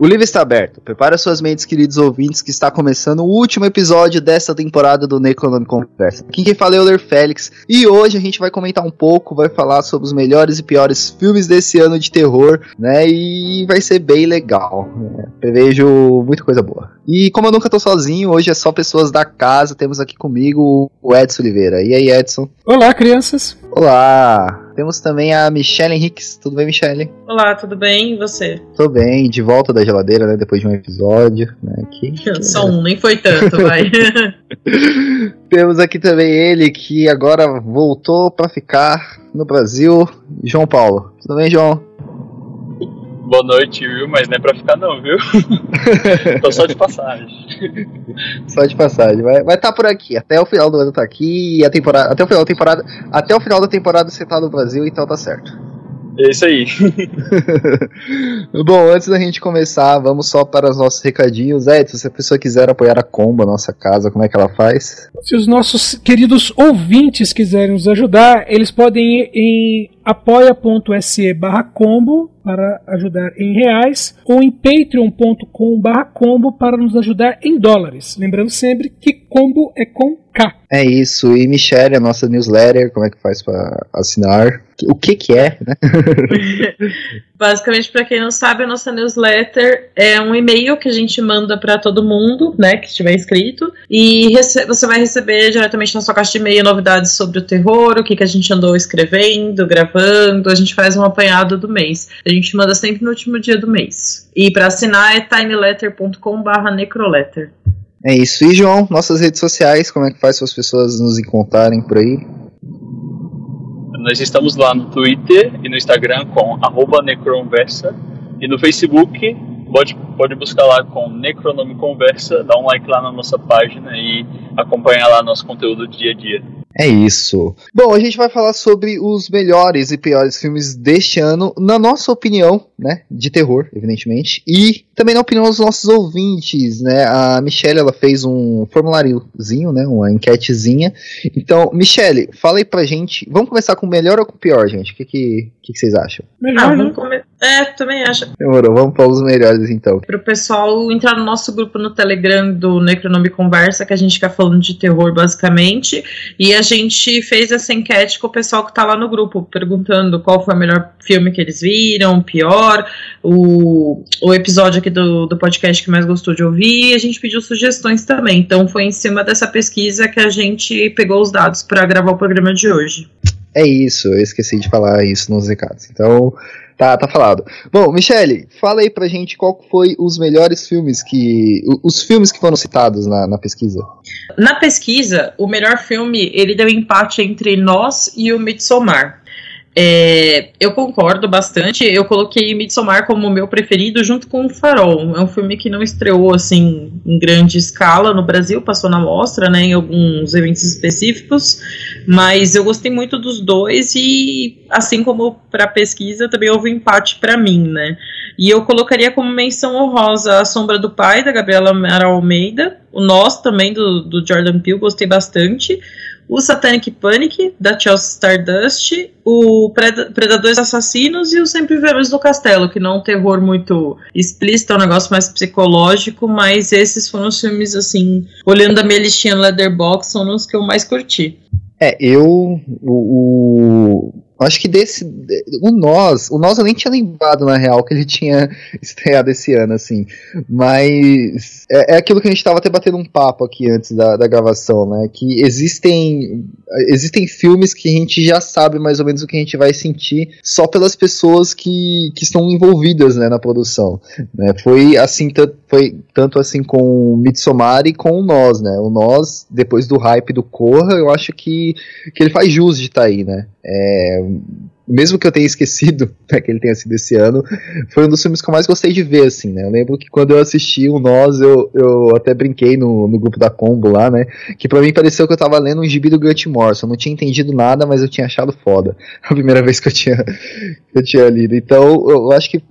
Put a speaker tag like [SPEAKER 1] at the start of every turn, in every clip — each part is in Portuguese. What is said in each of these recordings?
[SPEAKER 1] O livro está aberto. Prepara suas mentes, queridos ouvintes, que está começando o último episódio dessa temporada do Necronome Conversa. Aqui quem fala é o Euler Félix. E hoje a gente vai comentar um pouco, vai falar sobre os melhores e piores filmes desse ano de terror, né? E vai ser bem legal. Né? Prevejo muita coisa boa. E como eu nunca tô sozinho, hoje é só pessoas da casa. Temos aqui comigo o Edson Oliveira. E aí, Edson?
[SPEAKER 2] Olá, crianças.
[SPEAKER 1] Olá! Temos também a Michelle Henriques. Tudo bem, Michelle?
[SPEAKER 3] Olá, tudo bem? E você?
[SPEAKER 1] Tô bem, de volta da geladeira, né? Depois de um episódio, né? Que, que...
[SPEAKER 3] Só um, nem foi tanto, vai.
[SPEAKER 1] Temos aqui também ele que agora voltou para ficar no Brasil, João Paulo. Tudo bem, João?
[SPEAKER 4] Boa noite, viu? Mas não é pra ficar não, viu? Tô só de passagem.
[SPEAKER 1] Só de passagem. Vai estar tá por aqui. Até o final do ano tá aqui. E a temporada. Até o final da temporada. Até o final da temporada você tá no Brasil, então tá certo.
[SPEAKER 4] É isso aí.
[SPEAKER 1] Bom, antes da gente começar, vamos só para os nossos recadinhos. Edson, se a pessoa quiser apoiar a Comba, nossa casa, como é que ela faz?
[SPEAKER 2] Se os nossos queridos ouvintes quiserem nos ajudar, eles podem ir em apoia.se barra combo para ajudar em reais ou em patreon.com barra combo para nos ajudar em dólares. Lembrando sempre que combo é com K.
[SPEAKER 1] É isso. E Michelle, a nossa newsletter, como é que faz para assinar? O que que é, né?
[SPEAKER 3] Basicamente, para quem não sabe, a nossa newsletter é um e-mail que a gente manda para todo mundo, né, que estiver inscrito, e você vai receber diretamente na sua caixa de e-mail novidades sobre o terror, o que, que a gente andou escrevendo, gravando, a gente faz um apanhado do mês. A gente manda sempre no último dia do mês. E para assinar é tinyletter.com/necroletter.
[SPEAKER 1] É isso. E João, nossas redes sociais, como é que faz para as pessoas nos encontrarem por aí?
[SPEAKER 4] Nós estamos lá no Twitter e no Instagram com necronversa e no Facebook pode, pode buscar lá com Necronome Conversa, dá um like lá na nossa página e acompanhar lá nosso conteúdo dia a dia.
[SPEAKER 1] É isso. Bom, a gente vai falar sobre os melhores e piores filmes deste ano, na nossa opinião, né, de terror, evidentemente, e também na opinião dos nossos ouvintes, né? A Michelle ela fez um formuláriozinho, né, uma enquetezinha. Então, Michelle, fala aí pra gente. Vamos começar com o melhor ou com o pior, gente? O que que, que, que vocês acham?
[SPEAKER 3] Melhor, ah, vamos come... É, também acho.
[SPEAKER 1] Demorou, vamos para os melhores então.
[SPEAKER 3] Pro pessoal entrar no nosso grupo no Telegram do Necronome Conversa, que a gente fica falando de terror basicamente, e a gente fez essa enquete com o pessoal que tá lá no grupo, perguntando qual foi o melhor filme que eles viram, o pior, o, o episódio aqui do, do podcast que mais gostou de ouvir, e a gente pediu sugestões também. Então foi em cima dessa pesquisa que a gente pegou os dados para gravar o programa de hoje.
[SPEAKER 1] É isso, eu esqueci de falar isso nos recados. Então, Tá, tá falado. Bom, Michele, fala aí pra gente qual foi os melhores filmes que. Os filmes que foram citados na, na pesquisa.
[SPEAKER 3] Na pesquisa, o melhor filme ele deu empate entre Nós e o Midsommar. É, eu concordo bastante. Eu coloquei Midsommar como meu preferido junto com o Farol. É um filme que não estreou assim em grande escala no Brasil, passou na mostra, né, em alguns eventos específicos, mas eu gostei muito dos dois e assim como para pesquisa também houve um empate para mim, né? E eu colocaria como menção honrosa A Sombra do Pai da Gabriela Almeida, o Nós também do, do Jordan Peele, gostei bastante o Satanic Panic, da Chelsea Stardust, o Predadores Assassinos e o Sempre Verões do Castelo, que não é um terror muito explícito, é um negócio mais psicológico, mas esses foram os filmes, assim, olhando a minha listinha no Leatherbox, são os que eu mais curti.
[SPEAKER 1] É, eu. O, acho que desse. O Nós. O Nós eu nem tinha lembrado, na real, que ele tinha estreado esse ano, assim. Mas. É, é aquilo que a gente tava até batendo um papo aqui antes da, da gravação, né? Que existem. Existem filmes que a gente já sabe mais ou menos o que a gente vai sentir só pelas pessoas que, que estão envolvidas né, na produção. Né? Foi assim, foi tanto assim com Midsommar e com o Nós, né? O Nós, depois do hype do Corra, eu acho que, que ele faz jus de estar tá aí, né? É, mesmo que eu tenha esquecido né, que ele tenha sido esse ano, foi um dos filmes que eu mais gostei de ver, assim, né? Eu lembro que quando eu assisti o Nós, eu, eu até brinquei no, no grupo da Combo lá, né? Que pra mim pareceu que eu tava lendo um gibi do Grant Morrison. Eu não tinha entendido nada, mas eu tinha achado foda. A primeira vez que eu tinha, que eu tinha lido. Então, eu acho que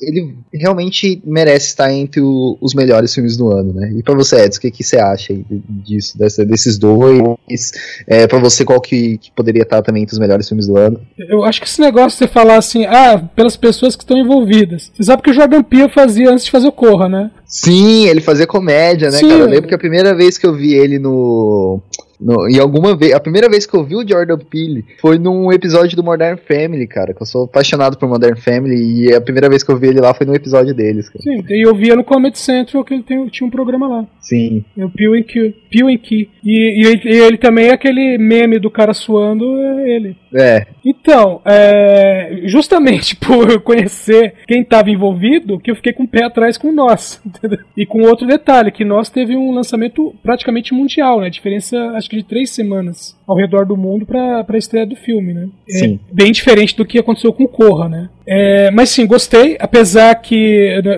[SPEAKER 1] ele realmente merece estar entre o, os melhores filmes do ano, né? E pra você, Edson, o que, que você acha disso, dessa, desses dois? É, pra você, qual que, que poderia estar também entre os melhores filmes do ano?
[SPEAKER 2] Eu acho que esse negócio de você falar assim, ah, pelas pessoas que estão envolvidas. Você sabe que o Jordan Peele fazia antes de fazer o Corra, né?
[SPEAKER 1] Sim, ele fazia comédia, né, Sim. cara? Eu lembro que a primeira vez que eu vi ele no no, e alguma vez, a primeira vez que eu vi o Jordan Peele foi num episódio do Modern Family, cara. Que eu sou apaixonado por Modern Family e a primeira vez que eu vi ele lá foi no episódio deles. Cara.
[SPEAKER 2] Sim, e eu via no Comedy Central que ele tem, tinha um programa lá.
[SPEAKER 1] Sim.
[SPEAKER 2] É o Peele and Q. Peele and Key. E, e, e, ele também é aquele meme do cara suando, é ele.
[SPEAKER 1] É.
[SPEAKER 2] Então, é, justamente por conhecer quem estava envolvido, que eu fiquei com o pé atrás com nós. Entendeu? E com outro detalhe, que nós teve um lançamento praticamente mundial, né? A diferença, acho que de três semanas ao redor do mundo para a estreia do filme, né?
[SPEAKER 1] É sim.
[SPEAKER 2] É bem diferente do que aconteceu com Corra, né? É, mas sim, gostei, apesar que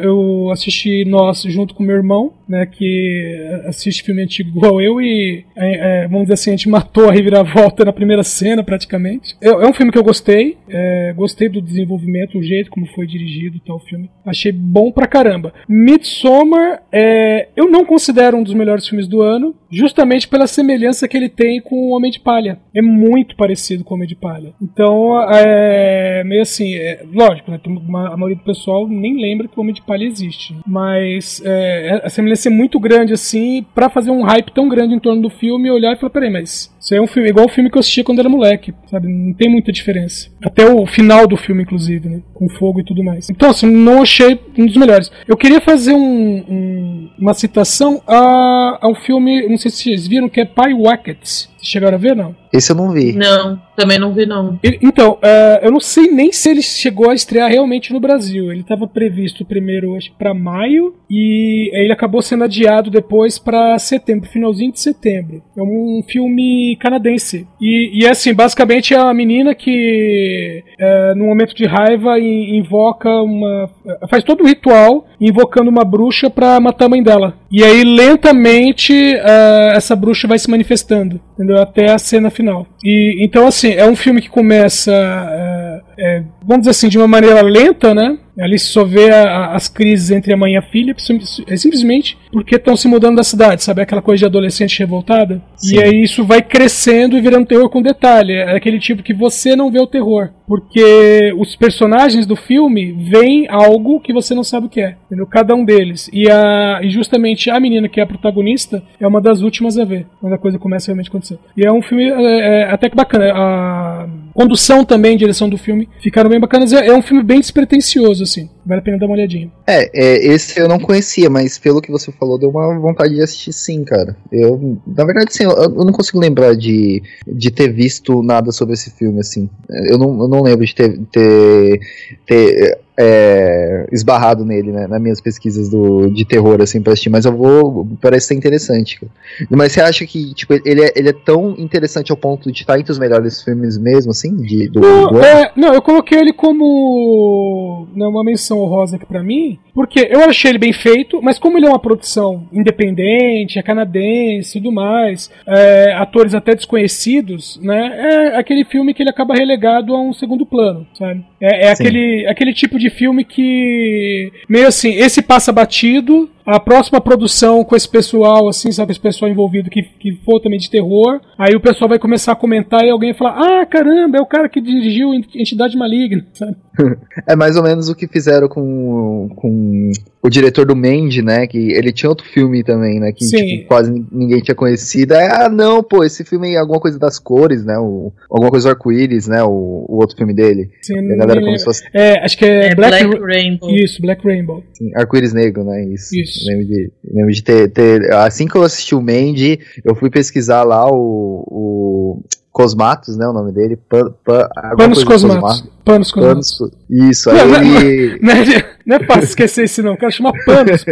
[SPEAKER 2] eu assisti Nós junto com meu irmão, né, que assiste filme antigo igual eu e, é, é, vamos dizer assim, a gente matou a reviravolta na primeira cena praticamente. É, é um filme que eu gostei, é, gostei do desenvolvimento, o jeito como foi dirigido e tal filme. Achei bom pra caramba. Midsommar, é, eu não considero um dos melhores filmes do ano, justamente pela semelhança que ele tem com o Homem de Palha. É muito parecido com o Homem de Palha. Então, é meio assim, é, lógico, né, a maioria do pessoal nem lembra que o Homem de Palha existe. Mas é, a semelhança é muito grande assim, para fazer um hype tão grande em torno do filme, olhar e falar, peraí, mas isso é um filme igual o filme que eu assisti quando era moleque, sabe? Não tem muita diferença. Até o final do filme, inclusive, né? Com fogo e tudo mais. Então, assim, não achei um dos melhores. Eu queria fazer um, um, uma citação a, a um filme, não sei se vocês viram, que é Pie Wackets. Chegaram a ver, não?
[SPEAKER 1] Esse eu não vi.
[SPEAKER 3] Não, também não vi, não.
[SPEAKER 2] Ele, então, uh, eu não sei nem se ele chegou a estrear realmente no Brasil. Ele estava previsto primeiro, acho que pra maio, e ele acabou sendo adiado depois para setembro, finalzinho de setembro. É um filme canadense. E, e é assim, basicamente é uma menina que, uh, num momento de raiva, invoca uma. faz todo o ritual invocando uma bruxa para matar a mãe dela. E aí, lentamente, uh, essa bruxa vai se manifestando, entendeu? Até a cena final. E então, assim, é um filme que começa, é, é, vamos dizer assim, de uma maneira lenta, né? Ali se só vê a, a, as crises entre a mãe e a filha, é simplesmente porque estão se mudando da cidade, sabe? Aquela coisa de adolescente revoltada. Sim. E aí isso vai crescendo e virando terror com detalhe. É aquele tipo que você não vê o terror. Porque os personagens do filme veem algo que você não sabe o que é. Entendeu? Cada um deles. E, a, e justamente a menina que é a protagonista é uma das últimas a ver. Quando a coisa começa a realmente acontecer. E é um filme é, é, até que bacana. A condução também, direção do filme ficaram bem bacanas. É, é um filme bem despretensioso assim. Vale a pena dar uma olhadinha.
[SPEAKER 1] É, é, esse eu não conhecia, mas pelo que você falou, deu uma vontade de assistir sim, cara. Eu, na verdade, sim, eu, eu não consigo lembrar de, de ter visto nada sobre esse filme, assim. Eu não, eu não lembro de ter, ter, ter é, esbarrado nele, né, nas minhas pesquisas do, de terror, assim, pra assistir, mas eu vou, parece ser interessante. Mas você acha que, tipo, ele é, ele é tão interessante ao ponto de estar entre os melhores filmes mesmo, assim, de, do,
[SPEAKER 2] não,
[SPEAKER 1] do
[SPEAKER 2] é, não, eu coloquei ele como né, uma menção honrosa aqui pra mim, porque eu achei ele bem feito, mas como ele é uma produção independente, é canadense e tudo mais, é, atores até desconhecidos, né, é aquele filme que ele acaba relegado a um segundo plano, sabe? É, é aquele, aquele tipo de filme que, meio assim, esse passa batido, a próxima produção com esse pessoal, assim, sabe, esse pessoal envolvido que, que for também de terror, aí o pessoal vai começar a comentar e alguém vai falar, ah, caramba, é o cara que dirigiu Entidade Maligna, sabe?
[SPEAKER 1] É mais ou menos o que fizeram com, com o diretor do Mandy, né? Que ele tinha outro filme também, né? Que tipo, quase ninguém tinha conhecido. É, ah, não, pô, esse filme é alguma coisa das cores, né? O, alguma coisa do arco-íris, né? O, o, outro filme dele.
[SPEAKER 2] Sim,
[SPEAKER 1] a galera se fosse...
[SPEAKER 2] É, acho que é,
[SPEAKER 3] É
[SPEAKER 2] Black,
[SPEAKER 3] Black Rainbow.
[SPEAKER 2] Isso, Black Rainbow.
[SPEAKER 1] Sim, arco-íris negro, né? Isso.
[SPEAKER 2] Isso.
[SPEAKER 1] Lembro de, lembro de ter, ter. Assim que eu assisti o Mandy, eu fui pesquisar lá o. o Cosmatos, né? O nome dele. Pan, pan,
[SPEAKER 2] Panos Cosmatos.
[SPEAKER 1] Cosmatos.
[SPEAKER 2] Panos Cosmatos.
[SPEAKER 1] Panos- Isso, aí
[SPEAKER 2] Não, não,
[SPEAKER 1] ele.
[SPEAKER 2] Não é, não é fácil esquecer esse não, o cara chama Panos.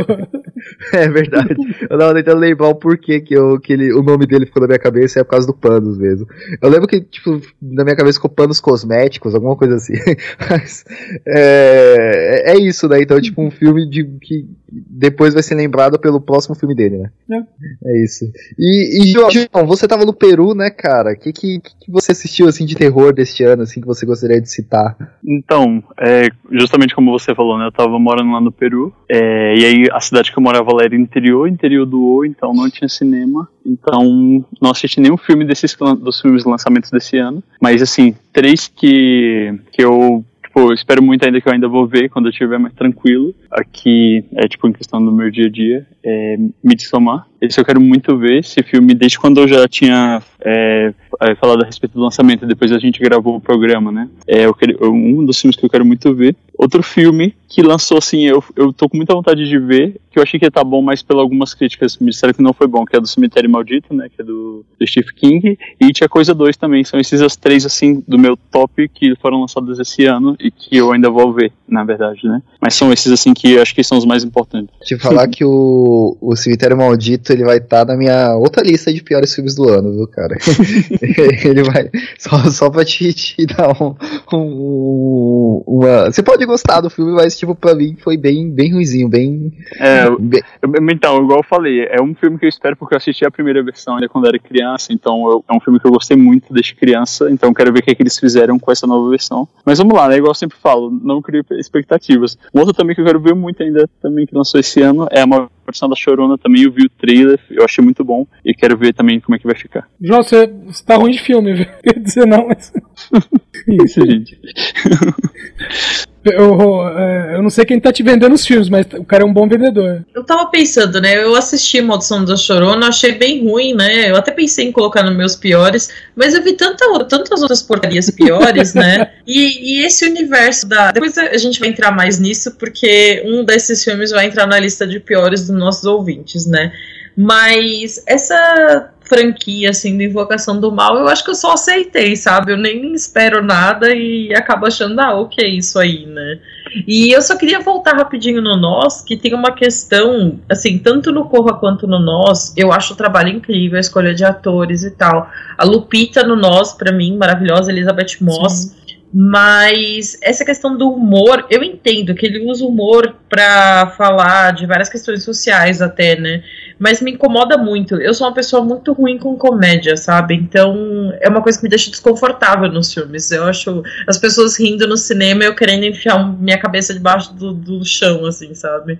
[SPEAKER 1] É verdade. Eu tava tentando lembrar o porquê que, eu, que ele, o nome dele ficou na minha cabeça, é por causa do Panos mesmo. Eu lembro que, tipo, na minha cabeça ficou Panos Cosméticos, alguma coisa assim. Mas é, é isso, né? Então, é tipo, um filme de, que depois vai ser lembrado pelo próximo filme dele, né? É, isso. E, e João, você tava no Peru, né, cara? O que, que, que você assistiu, assim, de terror deste ano, assim, que você gostaria de citar?
[SPEAKER 4] Então, é, justamente como você falou, né? Eu tava morando lá no Peru. é, e aí a cidade que eu morava lá era interior, interior do O, então não tinha cinema. Então não assisti nenhum filme desses dos filmes lançamentos desse ano. Mas assim, três que, que eu tipo, espero muito ainda que eu ainda vou ver quando eu estiver mais tranquilo. Aqui é tipo em questão do meu dia a dia. É Midsommar. Esse eu quero muito ver. Esse filme, desde quando eu já tinha é, é, falado a respeito do lançamento, depois a gente gravou o programa, né? É quero, um dos filmes que eu quero muito ver. Outro filme que lançou assim, eu, eu tô com muita vontade de ver, que eu achei que ia estar bom, mas pelas algumas críticas me disseram que não foi bom, que é do Cemitério Maldito, né? Que é do, do Steve King. E tinha Coisa 2 também. São esses as três, assim, do meu top que foram lançados esse ano e que eu ainda vou ver, na verdade, né? Mas são esses, assim, que eu acho que são os mais importantes.
[SPEAKER 1] Te falar que o, o Cemitério Maldito ele vai estar na minha outra lista de piores filmes do ano, viu, cara? ele vai. Só, só pra te, te dar um, um- uma. Você pode gostar do filme, mas, tipo, pra mim foi bem, bem ruizinho, bem.
[SPEAKER 4] É,
[SPEAKER 1] bem-
[SPEAKER 4] Então, igual eu falei, é um filme que eu espero porque eu assisti a primeira versão ainda quando era criança, então eu- é um filme que eu gostei muito desde criança, então quero ver o que, é que eles fizeram com essa nova versão. Mas vamos lá, né? Igual eu sempre falo, não crio expectativas. Um outro também que eu quero ver muito ainda, também que lançou esse ano, é uma versão da Chorona também, eu vi o trailer, eu achei muito bom, e quero ver também como é que vai ficar.
[SPEAKER 2] João, você, você tá ruim de filme, viu? Quer dizer não, mas.
[SPEAKER 4] Isso, gente.
[SPEAKER 2] Eu, é, eu não sei quem tá te vendendo os filmes, mas o cara é um bom vendedor.
[SPEAKER 3] Eu tava pensando, né? Eu assisti Maldição da Chorona, achei bem ruim, né? Eu até pensei em colocar nos meus piores, mas eu vi tanta, tantas outras porcarias piores, né? E, e esse universo da. Depois a gente vai entrar mais nisso, porque um desses filmes vai entrar na lista de piores dos nossos ouvintes, né? Mas essa franquia, assim, do Invocação do Mal, eu acho que eu só aceitei, sabe? Eu nem espero nada e acabo achando, ah, ok, isso aí, né? E eu só queria voltar rapidinho no Nós, que tem uma questão, assim, tanto no Corra quanto no Nós, eu acho o trabalho incrível, a escolha de atores e tal. A Lupita no Nós, pra mim, maravilhosa, Elizabeth Moss. Mas essa questão do humor, eu entendo que ele usa humor pra falar de várias questões sociais até, né? Mas me incomoda muito. Eu sou uma pessoa muito ruim com comédia, sabe? Então é uma coisa que me deixa desconfortável nos filmes. Eu acho as pessoas rindo no cinema eu querendo enfiar minha cabeça debaixo do, do chão, assim, sabe?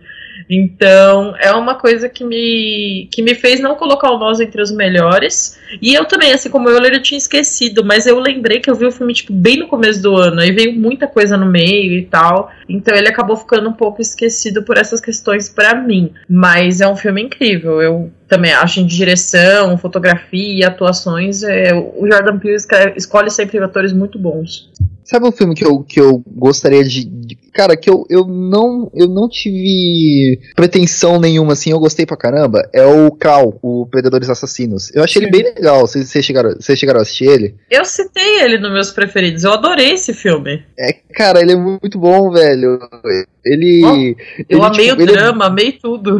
[SPEAKER 3] Então é uma coisa que me, que me fez não colocar o Nós entre os melhores. E eu também, assim como eu, eu tinha esquecido, mas eu lembrei que eu vi o filme tipo, bem no começo do ano, aí veio muita coisa no meio e tal. Então ele acabou ficando um pouco esquecido por essas questões pra mim. Mas é um filme incrível. Eu também acho em direção, fotografia, atuações. É, o Jordan Peele escolhe sempre atores muito bons.
[SPEAKER 1] Sabe um filme que eu, que eu gostaria de, de- Cara, que eu, eu, não, eu não tive pretensão nenhuma, assim, eu gostei pra caramba. É o Cal, o Predadores Assassinos. Eu achei ele
[SPEAKER 2] Sim.
[SPEAKER 1] bem legal. Vocês vocês chegaram, vocês chegaram a assistir ele?
[SPEAKER 3] Eu citei ele nos meus preferidos. Eu adorei esse filme.
[SPEAKER 1] É, cara, ele é muito bom, velho. Ele. Ele,
[SPEAKER 3] Eu amei
[SPEAKER 1] tipo,
[SPEAKER 3] o
[SPEAKER 1] ele é-
[SPEAKER 3] drama, amei tudo.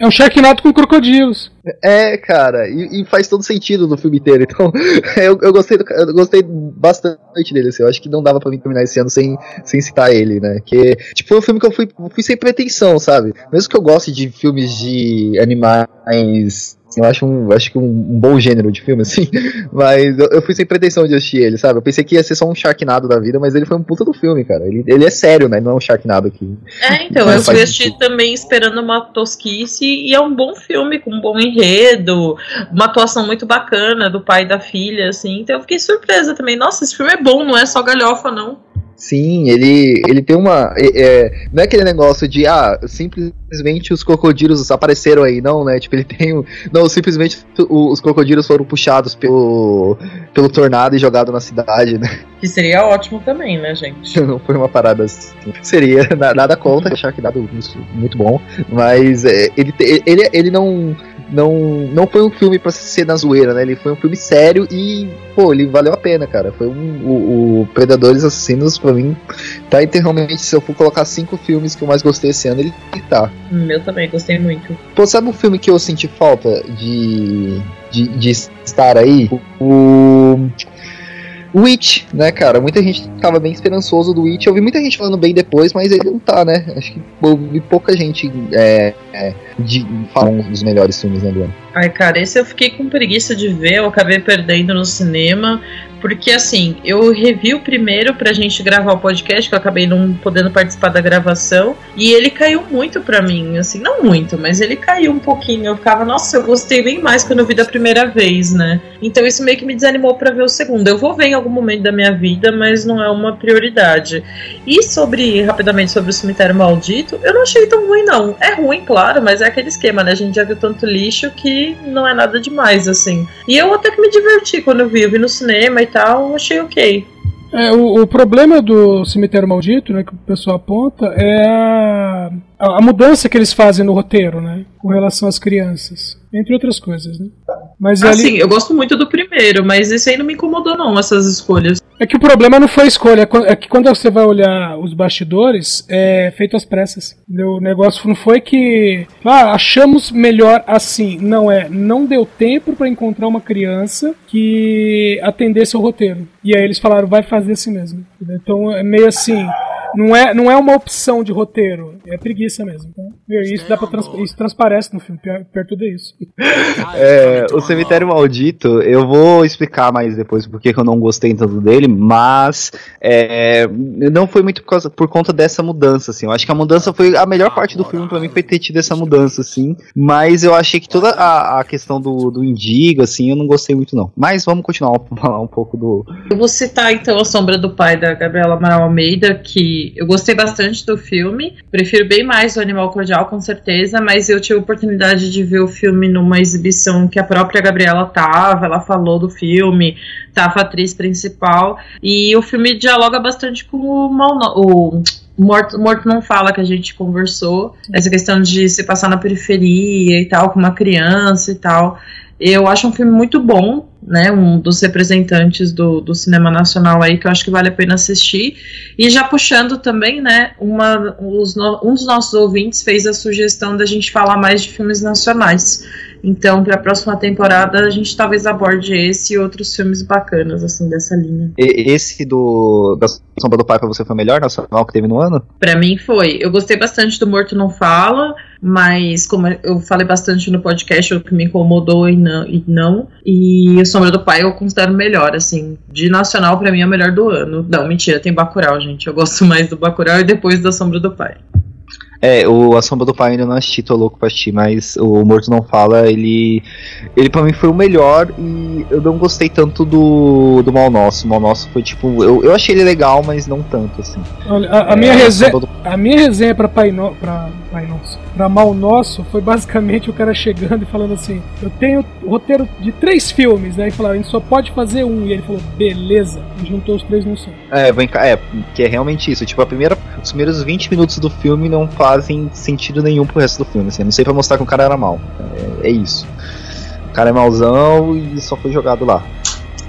[SPEAKER 2] É um Sharknado com crocodilos.
[SPEAKER 1] É, cara, e, e faz todo sentido no filme inteiro. Então, eu, eu gostei do, eu gostei bastante dele, assim. Eu acho que não dava pra mim terminar esse ano sem, sem citar ele, né? Que, tipo, foi um filme que eu fui, fui sem pretensão, sabe? Mesmo que eu goste de filmes de animais Eu acho um, acho que um, um bom gênero de filme, assim. Mas eu, eu, fui sem pretensão de assistir ele, sabe? Eu pensei que ia ser só um Sharknado da vida, mas ele foi um puta do filme, cara. Ele, ele é sério, né? Não é um Sharknado aqui.
[SPEAKER 3] É, então, eu fui assistir também esperando uma tosquice e é um bom filme, com um bom enredo, uma atuação muito bacana do pai e da filha, assim. Então eu fiquei surpresa também. Nossa, esse filme é bom, não é só galhofa, não.
[SPEAKER 1] Sim, ele, ele tem uma. É, não é aquele negócio de, ah, simplesmente os crocodilos apareceram aí, não, né? Tipo, ele tem. Um, não, simplesmente os crocodilos foram puxados pelo, pelo tornado e jogados na cidade, né?
[SPEAKER 3] Que seria ótimo também, né, gente?
[SPEAKER 1] Não foi uma parada assim. Seria, nada contra, achar que dado muito bom, mas é, ele, ele, ele não não, não foi um filme para ser na zoeira, né? Ele foi um filme sério e, pô, ele valeu a pena, cara. Foi um, o, o Predadores Assassinos, pra mim, tá integralmente. Se eu for colocar cinco filmes que eu mais gostei esse ano, ele tá.
[SPEAKER 3] Meu também, gostei muito.
[SPEAKER 1] Pô, sabe um filme que eu senti falta de, de, de estar aí? O. Witch, né, cara? Muita gente tava bem esperançoso do Witch. Eu vi muita gente falando bem depois, mas ele não tá, né? Acho que eu vi pouca gente é, é, de, falar um dos melhores filmes né, do ano.
[SPEAKER 3] Ai, cara, esse eu fiquei com preguiça de ver, eu acabei perdendo no cinema. Porque assim, eu revi o primeiro pra gente gravar o podcast, que eu acabei não podendo participar da gravação, e ele caiu muito pra mim, assim, não muito, mas ele caiu um pouquinho. Eu ficava, nossa, eu gostei bem mais quando eu vi da primeira vez, né? Então isso meio que me desanimou para ver o segundo. Eu vou ver em algum momento da minha vida, mas não é uma prioridade. E sobre, rapidamente, sobre o cemitério maldito, eu não achei tão ruim, não. É ruim, claro, mas é aquele esquema, né? A gente já viu tanto lixo que não é nada demais, assim. E eu até que me diverti quando eu vi, eu vi no cinema e tal, achei ok.
[SPEAKER 2] É, o, o, problema do cemitério maldito, né, que o pessoal aponta, é a, a, mudança que eles fazem no roteiro, né, com relação às crianças, entre outras coisas, né.
[SPEAKER 3] Mas assim, ali... eu gosto muito do primeiro, mas esse aí não me incomodou não, essas escolhas.
[SPEAKER 2] É que o problema não foi a escolha, é que quando você vai olhar os bastidores, é feito às pressas. O negócio não foi que, ah, achamos melhor assim. Não é, não deu tempo para encontrar uma criança que atendesse ao roteiro. E aí eles falaram, vai fazer assim mesmo. Então é meio assim, não é, não é uma opção de roteiro, é preguiça mesmo. Então, isso, dá pra trans, isso transparece no filme, perto tudo é isso.
[SPEAKER 1] É, o Cemitério Maldito, eu vou explicar mais depois porque eu não gostei tanto dele, mas é, não foi muito por, causa, por conta dessa mudança, assim. Eu acho que a mudança foi. A melhor parte do filme para mim foi ter tido essa mudança, assim. Mas eu achei que toda a, a questão do, do Indigo, assim, eu não gostei muito, não. Mas vamos continuar a falar um pouco do.
[SPEAKER 3] Eu vou citar então a sombra do pai da Gabriela Amaral Almeida, que eu gostei bastante do filme. Prefiro bem mais o Animal Cordial, com certeza, mas eu tive a oportunidade de ver o filme numa exibição que a própria Gabriela tava, ela falou do filme, tava a atriz principal, e o filme dialoga bastante com o, o Morto, Morto Não Fala, que a gente conversou, essa questão de se passar na periferia e tal, com uma criança e tal. Eu acho um filme muito bom, né, um dos representantes do, do cinema nacional aí que eu acho que vale a pena assistir. E já puxando também, né, uma, os, um dos nossos ouvintes fez a sugestão da gente falar mais de filmes nacionais. Então, para a próxima temporada, a gente talvez aborde esse e outros filmes bacanas, assim, dessa linha.
[SPEAKER 1] E, esse do da Sombra do Pai para você foi o melhor nacional que teve no ano?
[SPEAKER 3] Para mim foi. Eu gostei bastante do Morto Não Fala, mas como eu falei bastante no podcast, o que me incomodou e não. E, não, e a Sombra do Pai eu considero melhor, assim. De nacional, para mim, é o melhor do ano. Não, mentira, tem Bacurau, gente. Eu gosto mais do Bacurau e depois da Sombra do Pai.
[SPEAKER 1] É, o A Sombra do Pai ainda não assisti, tô louco pra assistir, mas o Morto Não Fala, ele. Ele pra mim foi o melhor e eu não gostei tanto do, do Mal Nosso. O Mal Nosso foi tipo. Eu, eu achei ele legal, mas não tanto, assim.
[SPEAKER 2] Olha, a, a é, minha, resenha, do... a minha resenha pra Pai, no, pra, Pai Nosso, pra Mal Nosso, foi basicamente o cara chegando e falando assim: Eu tenho roteiro de três filmes, né? E falou, a gente só pode fazer um. E ele falou, beleza, e juntou os três no som.
[SPEAKER 1] É, vem é, que é realmente isso. Tipo, a primeira, os primeiros 20 minutos do filme não faz fazem sentido nenhum pro resto do filme. Assim. Não sei pra mostrar que o cara era mal. É, é isso. O cara é mauzão e só foi jogado lá.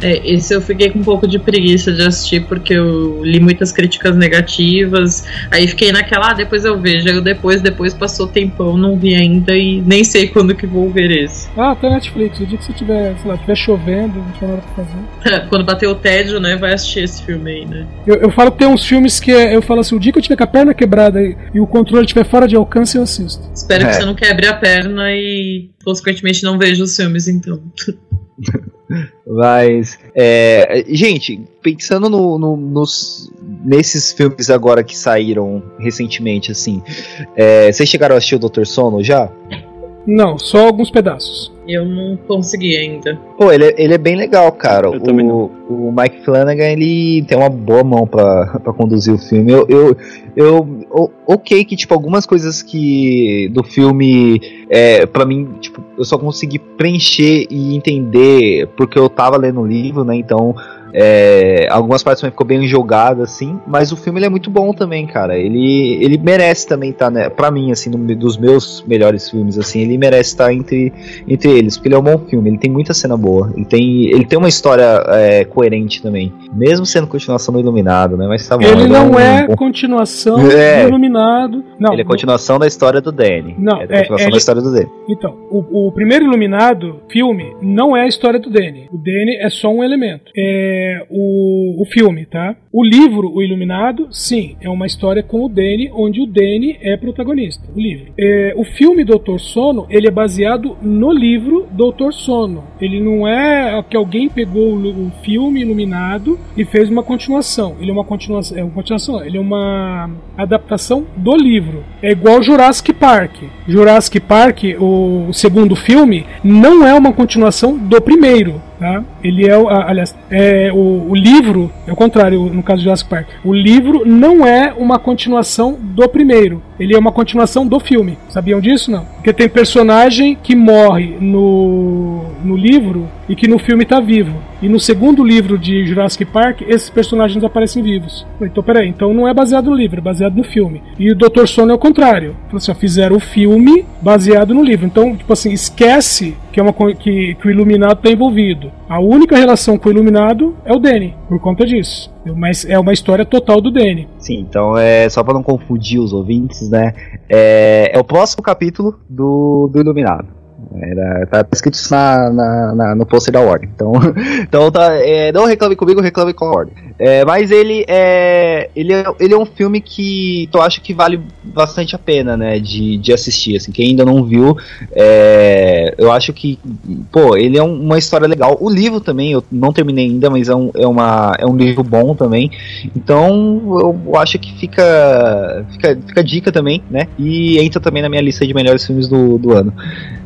[SPEAKER 3] É, esse eu fiquei com um pouco de preguiça de assistir porque eu li muitas críticas negativas. Aí fiquei naquela, ah, depois eu vejo. Aí eu depois, depois passou tempão, não vi ainda e nem sei quando que vou ver esse.
[SPEAKER 2] Ah, tem Netflix. O dia que você tiver, sei lá, tiver chovendo, não tiver nada pra fazer.
[SPEAKER 3] Quando bater o tédio, né, vai assistir esse filme aí, né?
[SPEAKER 2] Eu, eu falo que tem uns filmes que é- eu falo assim, o dia que eu tiver com a perna quebrada e, e o controle estiver fora de alcance, eu assisto.
[SPEAKER 3] Espero
[SPEAKER 1] É.
[SPEAKER 3] que você não quebre a perna e, consequentemente, não veja os filmes, então.
[SPEAKER 1] Mas, é, gente, pensando no, no- nos, nesses filmes agora que saíram recentemente, assim, é, vocês chegaram a assistir o Dr. Sono já?
[SPEAKER 2] Não, só alguns pedaços.
[SPEAKER 3] Eu não consegui ainda.
[SPEAKER 1] Pô, ele, é- ele é bem legal, cara.
[SPEAKER 4] Eu
[SPEAKER 1] O, o Mike Flanagan, ele tem uma boa mão pra, pra conduzir o filme. Eu, eu, eu o- ok que, tipo, algumas coisas que do filme, é, para mim, tipo, eu só consegui preencher e entender porque eu tava lendo o livro, né, então... é, algumas partes também ficou bem jogadas, assim, mas o filme ele é muito bom também, cara. Ele, ele merece também estar, né, pra mim, assim, no, dos meus melhores filmes, assim, ele merece estar entre, entre eles, porque ele é um bom filme, ele tem muita cena boa, ele tem, ele tem uma história é, coerente também, mesmo sendo continuação do Iluminado, né? Mas tá bom.
[SPEAKER 2] ele não
[SPEAKER 1] um
[SPEAKER 2] é
[SPEAKER 1] bom-
[SPEAKER 2] continuação
[SPEAKER 1] É.
[SPEAKER 2] do Iluminado. Não,
[SPEAKER 1] ele é continuação da história do Danny.
[SPEAKER 2] Não,
[SPEAKER 1] é
[SPEAKER 2] é-
[SPEAKER 1] continuação
[SPEAKER 2] ele-
[SPEAKER 1] da história do Danny.
[SPEAKER 2] Então, o, o primeiro Iluminado filme não é a história do Danny. O Danny é só um elemento. É o, o filme, tá? O livro, O Iluminado, sim, é uma história com o Danny, onde o Danny é protagonista. O livro. É, o filme Doutor Sono, ele é baseado no livro Doutor Sono. Ele não é que alguém pegou o, o filme Iluminado e fez uma continuação. Ele é uma continuação, é uma continuação, ele é uma adaptação do livro. É igual Jurassic Park. Jurassic Park, o, o segundo filme, não é uma continuação do primeiro. Tá? Ele é, aliás, é o, o livro, é o contrário, no caso de Jurassic Park. O livro não é uma continuação do primeiro. Ele é uma continuação do filme. Sabiam disso, não? Porque tem personagem que morre no, no livro e que no filme tá vivo. E no segundo livro de Jurassic Park, esses personagens aparecem vivos. Então, peraí, então não é baseado no livro, é baseado no filme. E o Dr. Sono é o contrário. Falou assim, ó, fizeram o filme baseado no livro. Então, tipo assim, esquece que, é uma, que, que o Iluminado tá envolvido. A única relação com o Iluminado é o Danny, por conta disso. Mas é uma história total do Danny.
[SPEAKER 1] Sim, então é só pra não confundir os ouvintes, né? É, é o próximo capítulo do, do Iluminado. Era, tá escrito isso na, na, na- no pôster da Ordem. Então, então tá, é, não reclame comigo, reclame com a Ordem. É, mas ele é, ele é. Ele é um filme que eu acho que vale bastante a pena, né? De, de assistir. Assim, quem ainda não viu, é, eu acho que. Pô, ele é um- uma história legal. O livro também, eu não terminei ainda, mas é um, é uma, é um livro bom também. Então, eu acho que fica, fica, fica dica também, né? E entra também na minha lista de melhores filmes do, do ano.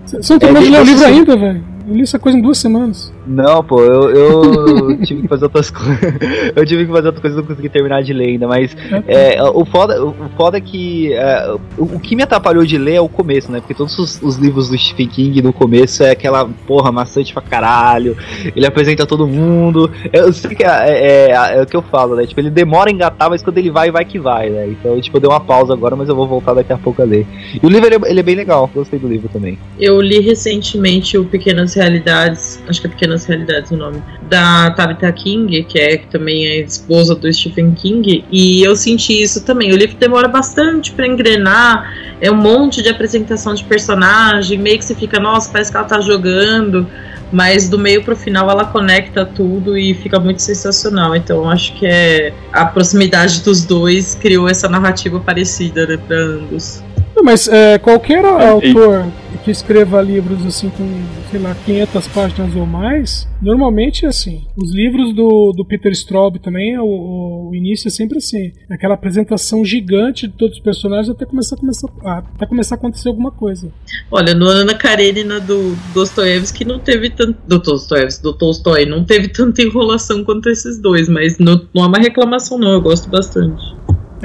[SPEAKER 2] Você não terminou
[SPEAKER 1] É,
[SPEAKER 2] de ler o livro ainda, velho? Eu li essa coisa em duas semanas.
[SPEAKER 1] Não, pô, eu, eu tive que fazer outras coisas. Eu tive que fazer outras coisas, não consegui terminar de ler ainda, mas é, o, foda, o foda é que é, o, o que me atrapalhou de ler é o começo, né? Porque todos os, os livros do Stephen King no começo é aquela porra maçante pra caralho. Ele apresenta todo mundo. Eu sei que é, é- é- é o que eu falo, né? Tipo, ele demora a engatar, mas quando ele vai, vai que vai, né? Então, tipo, eu dei uma pausa agora, mas eu vou voltar daqui a pouco a ler. E o livro, ele, é- ele é bem legal, gostei do livro também.
[SPEAKER 3] Eu li recentemente o Pequenas Realidades, acho que é Pequenas Realidades o nome, da Tabitha King, que é que também é esposa do Stephen King, e eu senti isso também. O livro demora bastante pra engrenar, é um monte de apresentação de personagem, meio que você fica, nossa, parece que ela tá jogando, mas do meio pro final ela conecta tudo e fica muito sensacional. Então acho que é a proximidade dos dois criou essa narrativa parecida né, pra ambos.
[SPEAKER 2] Não, mas é, qualquer
[SPEAKER 4] e-
[SPEAKER 2] autor que escreva livros assim com, sei lá, 500 páginas ou mais, normalmente é assim. Os livros do, do Peter Straub também, o, o início é sempre assim. Aquela apresentação gigante de todos os personagens até começar a, começar, até começar a acontecer alguma coisa.
[SPEAKER 3] Olha, no Ana Karenina do Dostoiévski não teve tanto. Do Dostoiévski, do Tolstói, não teve tanta enrolação quanto esses dois, mas não, não é uma reclamação, não, eu gosto bastante.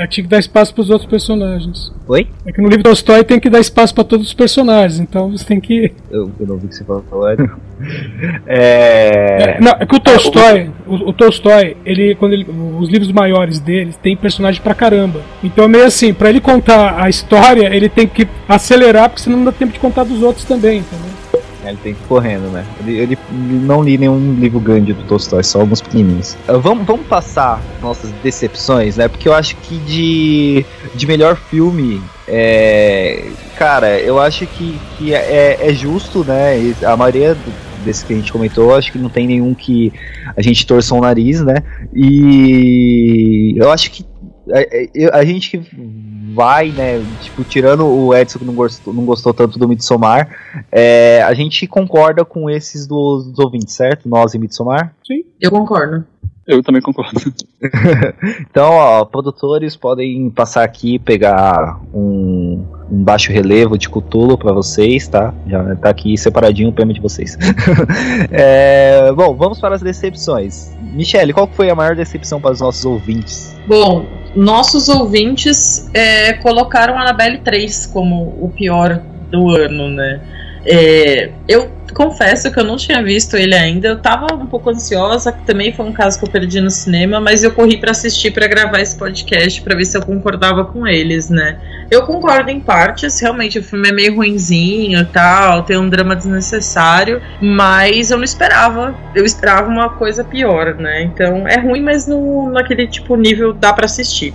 [SPEAKER 2] É, tinha que dar espaço para os outros personagens.
[SPEAKER 1] Oi?
[SPEAKER 2] É que no livro Tolstói tem que dar espaço para todos os personagens, então você tem que.
[SPEAKER 1] Eu, eu não vi o que você falou. É.
[SPEAKER 2] É, não, é que o Tolstói, o, o Tolstói, ele, quando ele, os livros maiores dele tem personagem pra caramba. Então é meio assim, pra ele contar a história, ele tem que acelerar, porque senão não dá tempo de contar dos outros também, entendeu?
[SPEAKER 1] Ele tem que ir correndo, né? Ele, não li nenhum livro grande do Tolstói, só alguns pequenininhos. Uh, vamos, vamos passar nossas decepções, né? Porque eu acho que de, de melhor filme, é, cara, eu acho que, que é, é justo, né? E A maioria do- desse que a gente comentou, acho que não tem nenhum que a gente torça o nariz, né? E eu acho que a, a- a gente que vai, né? Tipo, tirando o Edson que não gostou, não gostou tanto do Midsommar, é, a gente concorda com esses dos, dos ouvintes, certo? Nós e Midsommar.
[SPEAKER 3] Eu concordo.
[SPEAKER 4] Eu também concordo.
[SPEAKER 1] Então, ó, produtores podem passar aqui pegar um, um baixo relevo de Cthulhu pra vocês, tá? Já tá aqui separadinho o prêmio de vocês. É, bom, vamos para as decepções. Michele, qual foi a maior decepção para os nossos ouvintes?
[SPEAKER 3] Bom, nossos ouvintes é, colocaram Annabelle 3 como o pior do ano, né? É, eu confesso que eu não tinha visto ele ainda. Eu tava um pouco ansiosa, também foi um caso que eu perdi no cinema, mas eu corri pra assistir pra gravar esse podcast pra ver se eu concordava com eles, né? Eu concordo em partes, realmente o filme é meio ruinzinho tal, tem um drama desnecessário, mas eu não esperava. Eu esperava uma coisa pior, né? Então é ruim, mas no, naquele tipo nível dá pra assistir.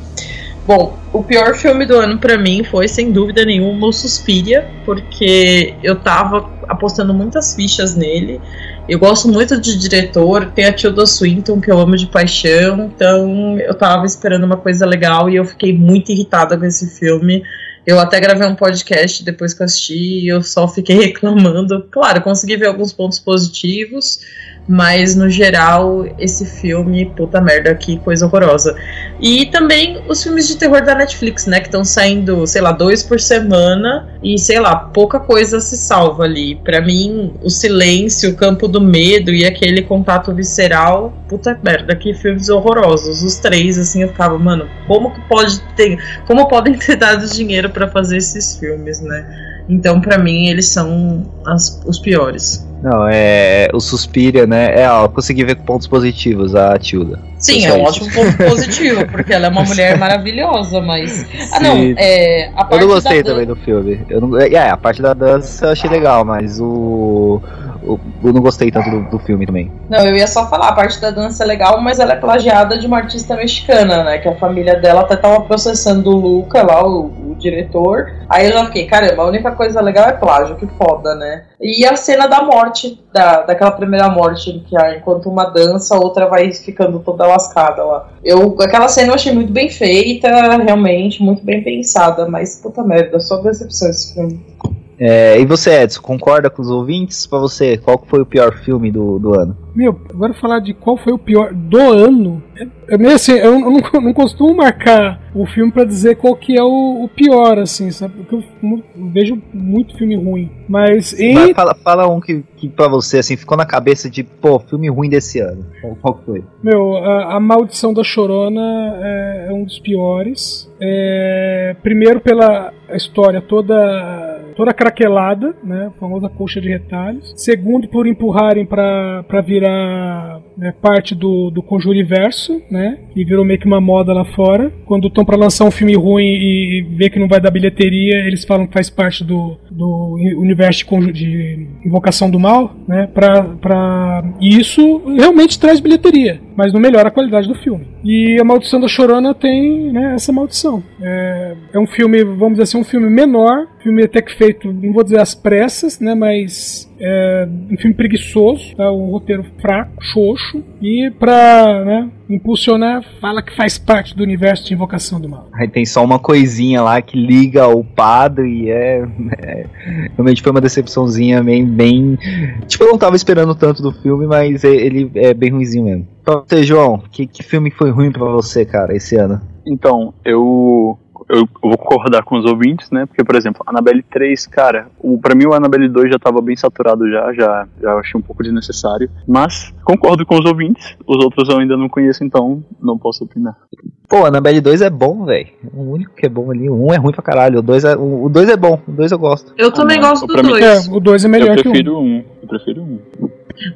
[SPEAKER 3] Bom, o pior filme do ano pra mim foi, sem dúvida nenhuma, o Suspiria, porque eu tava apostando muitas fichas nele. Eu gosto muito de diretor, tem a Tilda Swinton, que eu amo de paixão, então eu tava esperando uma coisa legal e eu fiquei muito irritada com esse filme. Eu até gravei um podcast depois que eu assisti e eu só fiquei reclamando. Claro, consegui ver alguns pontos positivos, mas no geral, esse filme, puta merda, que coisa horrorosa. E também os filmes de terror da Netflix, né? Que estão saindo, sei lá, dois por semana e, sei lá, pouca coisa se salva ali. Pra mim, o silêncio, o campo do medo e aquele contato visceral, puta merda, que filmes horrorosos. Os três, assim, eu ficava, mano, como que pode ter. Como podem ter dado dinheiro pra fazer esses filmes, né? Então, pra mim, eles são as- os piores.
[SPEAKER 1] Não, é o Suspiria, né? É, ó, consegui ver pontos positivos a Tilda.
[SPEAKER 3] Sim, é um ótimo ponto positivo, porque ela é uma mulher maravilhosa, mas. Ah, não, é. A
[SPEAKER 1] Eu
[SPEAKER 3] parte
[SPEAKER 1] não gostei
[SPEAKER 3] da dan-
[SPEAKER 1] também do filme. Eu não, é, a parte da dança eu achei legal, mas o, o- eu não gostei tanto do, do filme também.
[SPEAKER 3] Não, eu ia só falar, a parte da dança é legal, mas ela é plagiada de uma artista mexicana, né? Que a família dela até tava processando o Luca lá, o, o diretor. Aí eu já fiquei, caramba, a única coisa legal é plágio, que foda, né? E a cena da morte, da, daquela primeira morte, que enquanto uma dança, a outra vai ficando toda lascada lá. Eu, aquela cena eu achei muito bem feita, realmente, muito bem pensada, mas puta merda, só decepção esse filme.
[SPEAKER 1] É, e você, Edson, concorda com os ouvintes? Pra você, qual foi o pior filme do, do ano?
[SPEAKER 2] Meu, agora falar de qual foi o pior do ano. É, é meio assim, eu não, não costumo marcar o filme pra dizer qual que é o, o pior, assim, sabe? Porque eu vejo muito filme ruim. Mas
[SPEAKER 1] Vai,
[SPEAKER 2] em,
[SPEAKER 1] fala, fala um que, que pra você, assim, ficou na cabeça de, pô, filme ruim desse ano. Qual, foi?
[SPEAKER 2] meu, a, a Maldição da Chorona é, é um dos piores. É, primeiro pela história toda toda craquelada, né, famosa coxa de retalhos. Segundo por empurrarem pra virar né, parte do, do Conjuriverso, né, que virou meio que uma moda lá fora. Quando estão pra lançar um filme ruim e vê que não vai dar bilheteria, eles falam que faz parte do, do universo de, de Invocação do Mal, né, pra, pra... E isso realmente traz bilheteria, mas não melhora a qualidade do filme. E a Maldição da Chorona tem né, essa maldição. É, é um filme, vamos dizer assim, um filme menor, filme até que feito, não vou dizer às pressas, né, mas é um filme preguiçoso, tá, um roteiro fraco, xoxo, e pra né, impulsionar, fala que faz parte do universo de Invocação do Mal.
[SPEAKER 1] Aí tem só uma coisinha lá que liga o padre e é, é- Realmente foi uma decepçãozinha bem, bem. Tipo, eu não tava esperando tanto do filme, mas é- ele é bem ruimzinho mesmo. Pra você, João, que, que filme foi ruim pra você, cara, esse ano?
[SPEAKER 4] Então, eu, eu vou concordar com os ouvintes, né? Porque, por exemplo, Annabelle 3, cara, o, pra mim o Annabelle 2 já tava bem saturado já, já, já achei um pouco desnecessário. Mas concordo com os ouvintes, os outros eu ainda não conheço, então não posso opinar.
[SPEAKER 1] Pô, Annabelle 2 é bom, velho. O único que é bom ali. O 1 é ruim pra caralho. O 2 é, o 2 é bom. O 2 eu gosto.
[SPEAKER 3] Eu também
[SPEAKER 4] não,
[SPEAKER 3] gosto do
[SPEAKER 4] pra mim-
[SPEAKER 2] É,
[SPEAKER 3] 2.
[SPEAKER 2] o 2 é melhor
[SPEAKER 4] eu
[SPEAKER 2] que o 1.
[SPEAKER 4] prefiro um. Eu prefiro um.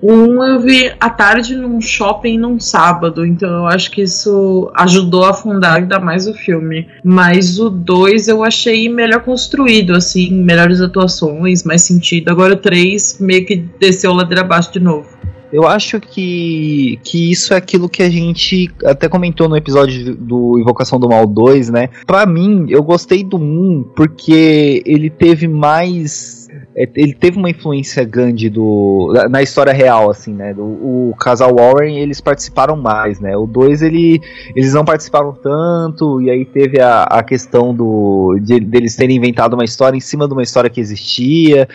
[SPEAKER 3] O 1 eu vi à tarde num shopping num sábado, então eu acho que isso ajudou a afundar ainda mais o filme. Mas o 2 eu achei melhor construído, assim, melhores atuações, mais sentido. Agora o 3 meio que desceu ladeira abaixo de novo.
[SPEAKER 1] Eu acho que, que isso é aquilo que a gente até comentou no episódio do Invocação do Mal 2, né? Pra mim, eu gostei do 1 porque ele teve mais ele teve uma influência grande do na história real assim né? O casal Warren eles participaram mais né? O 2 ele eles não participaram tanto e aí teve a, a questão do de, deles terem inventado uma história em cima de uma história que existia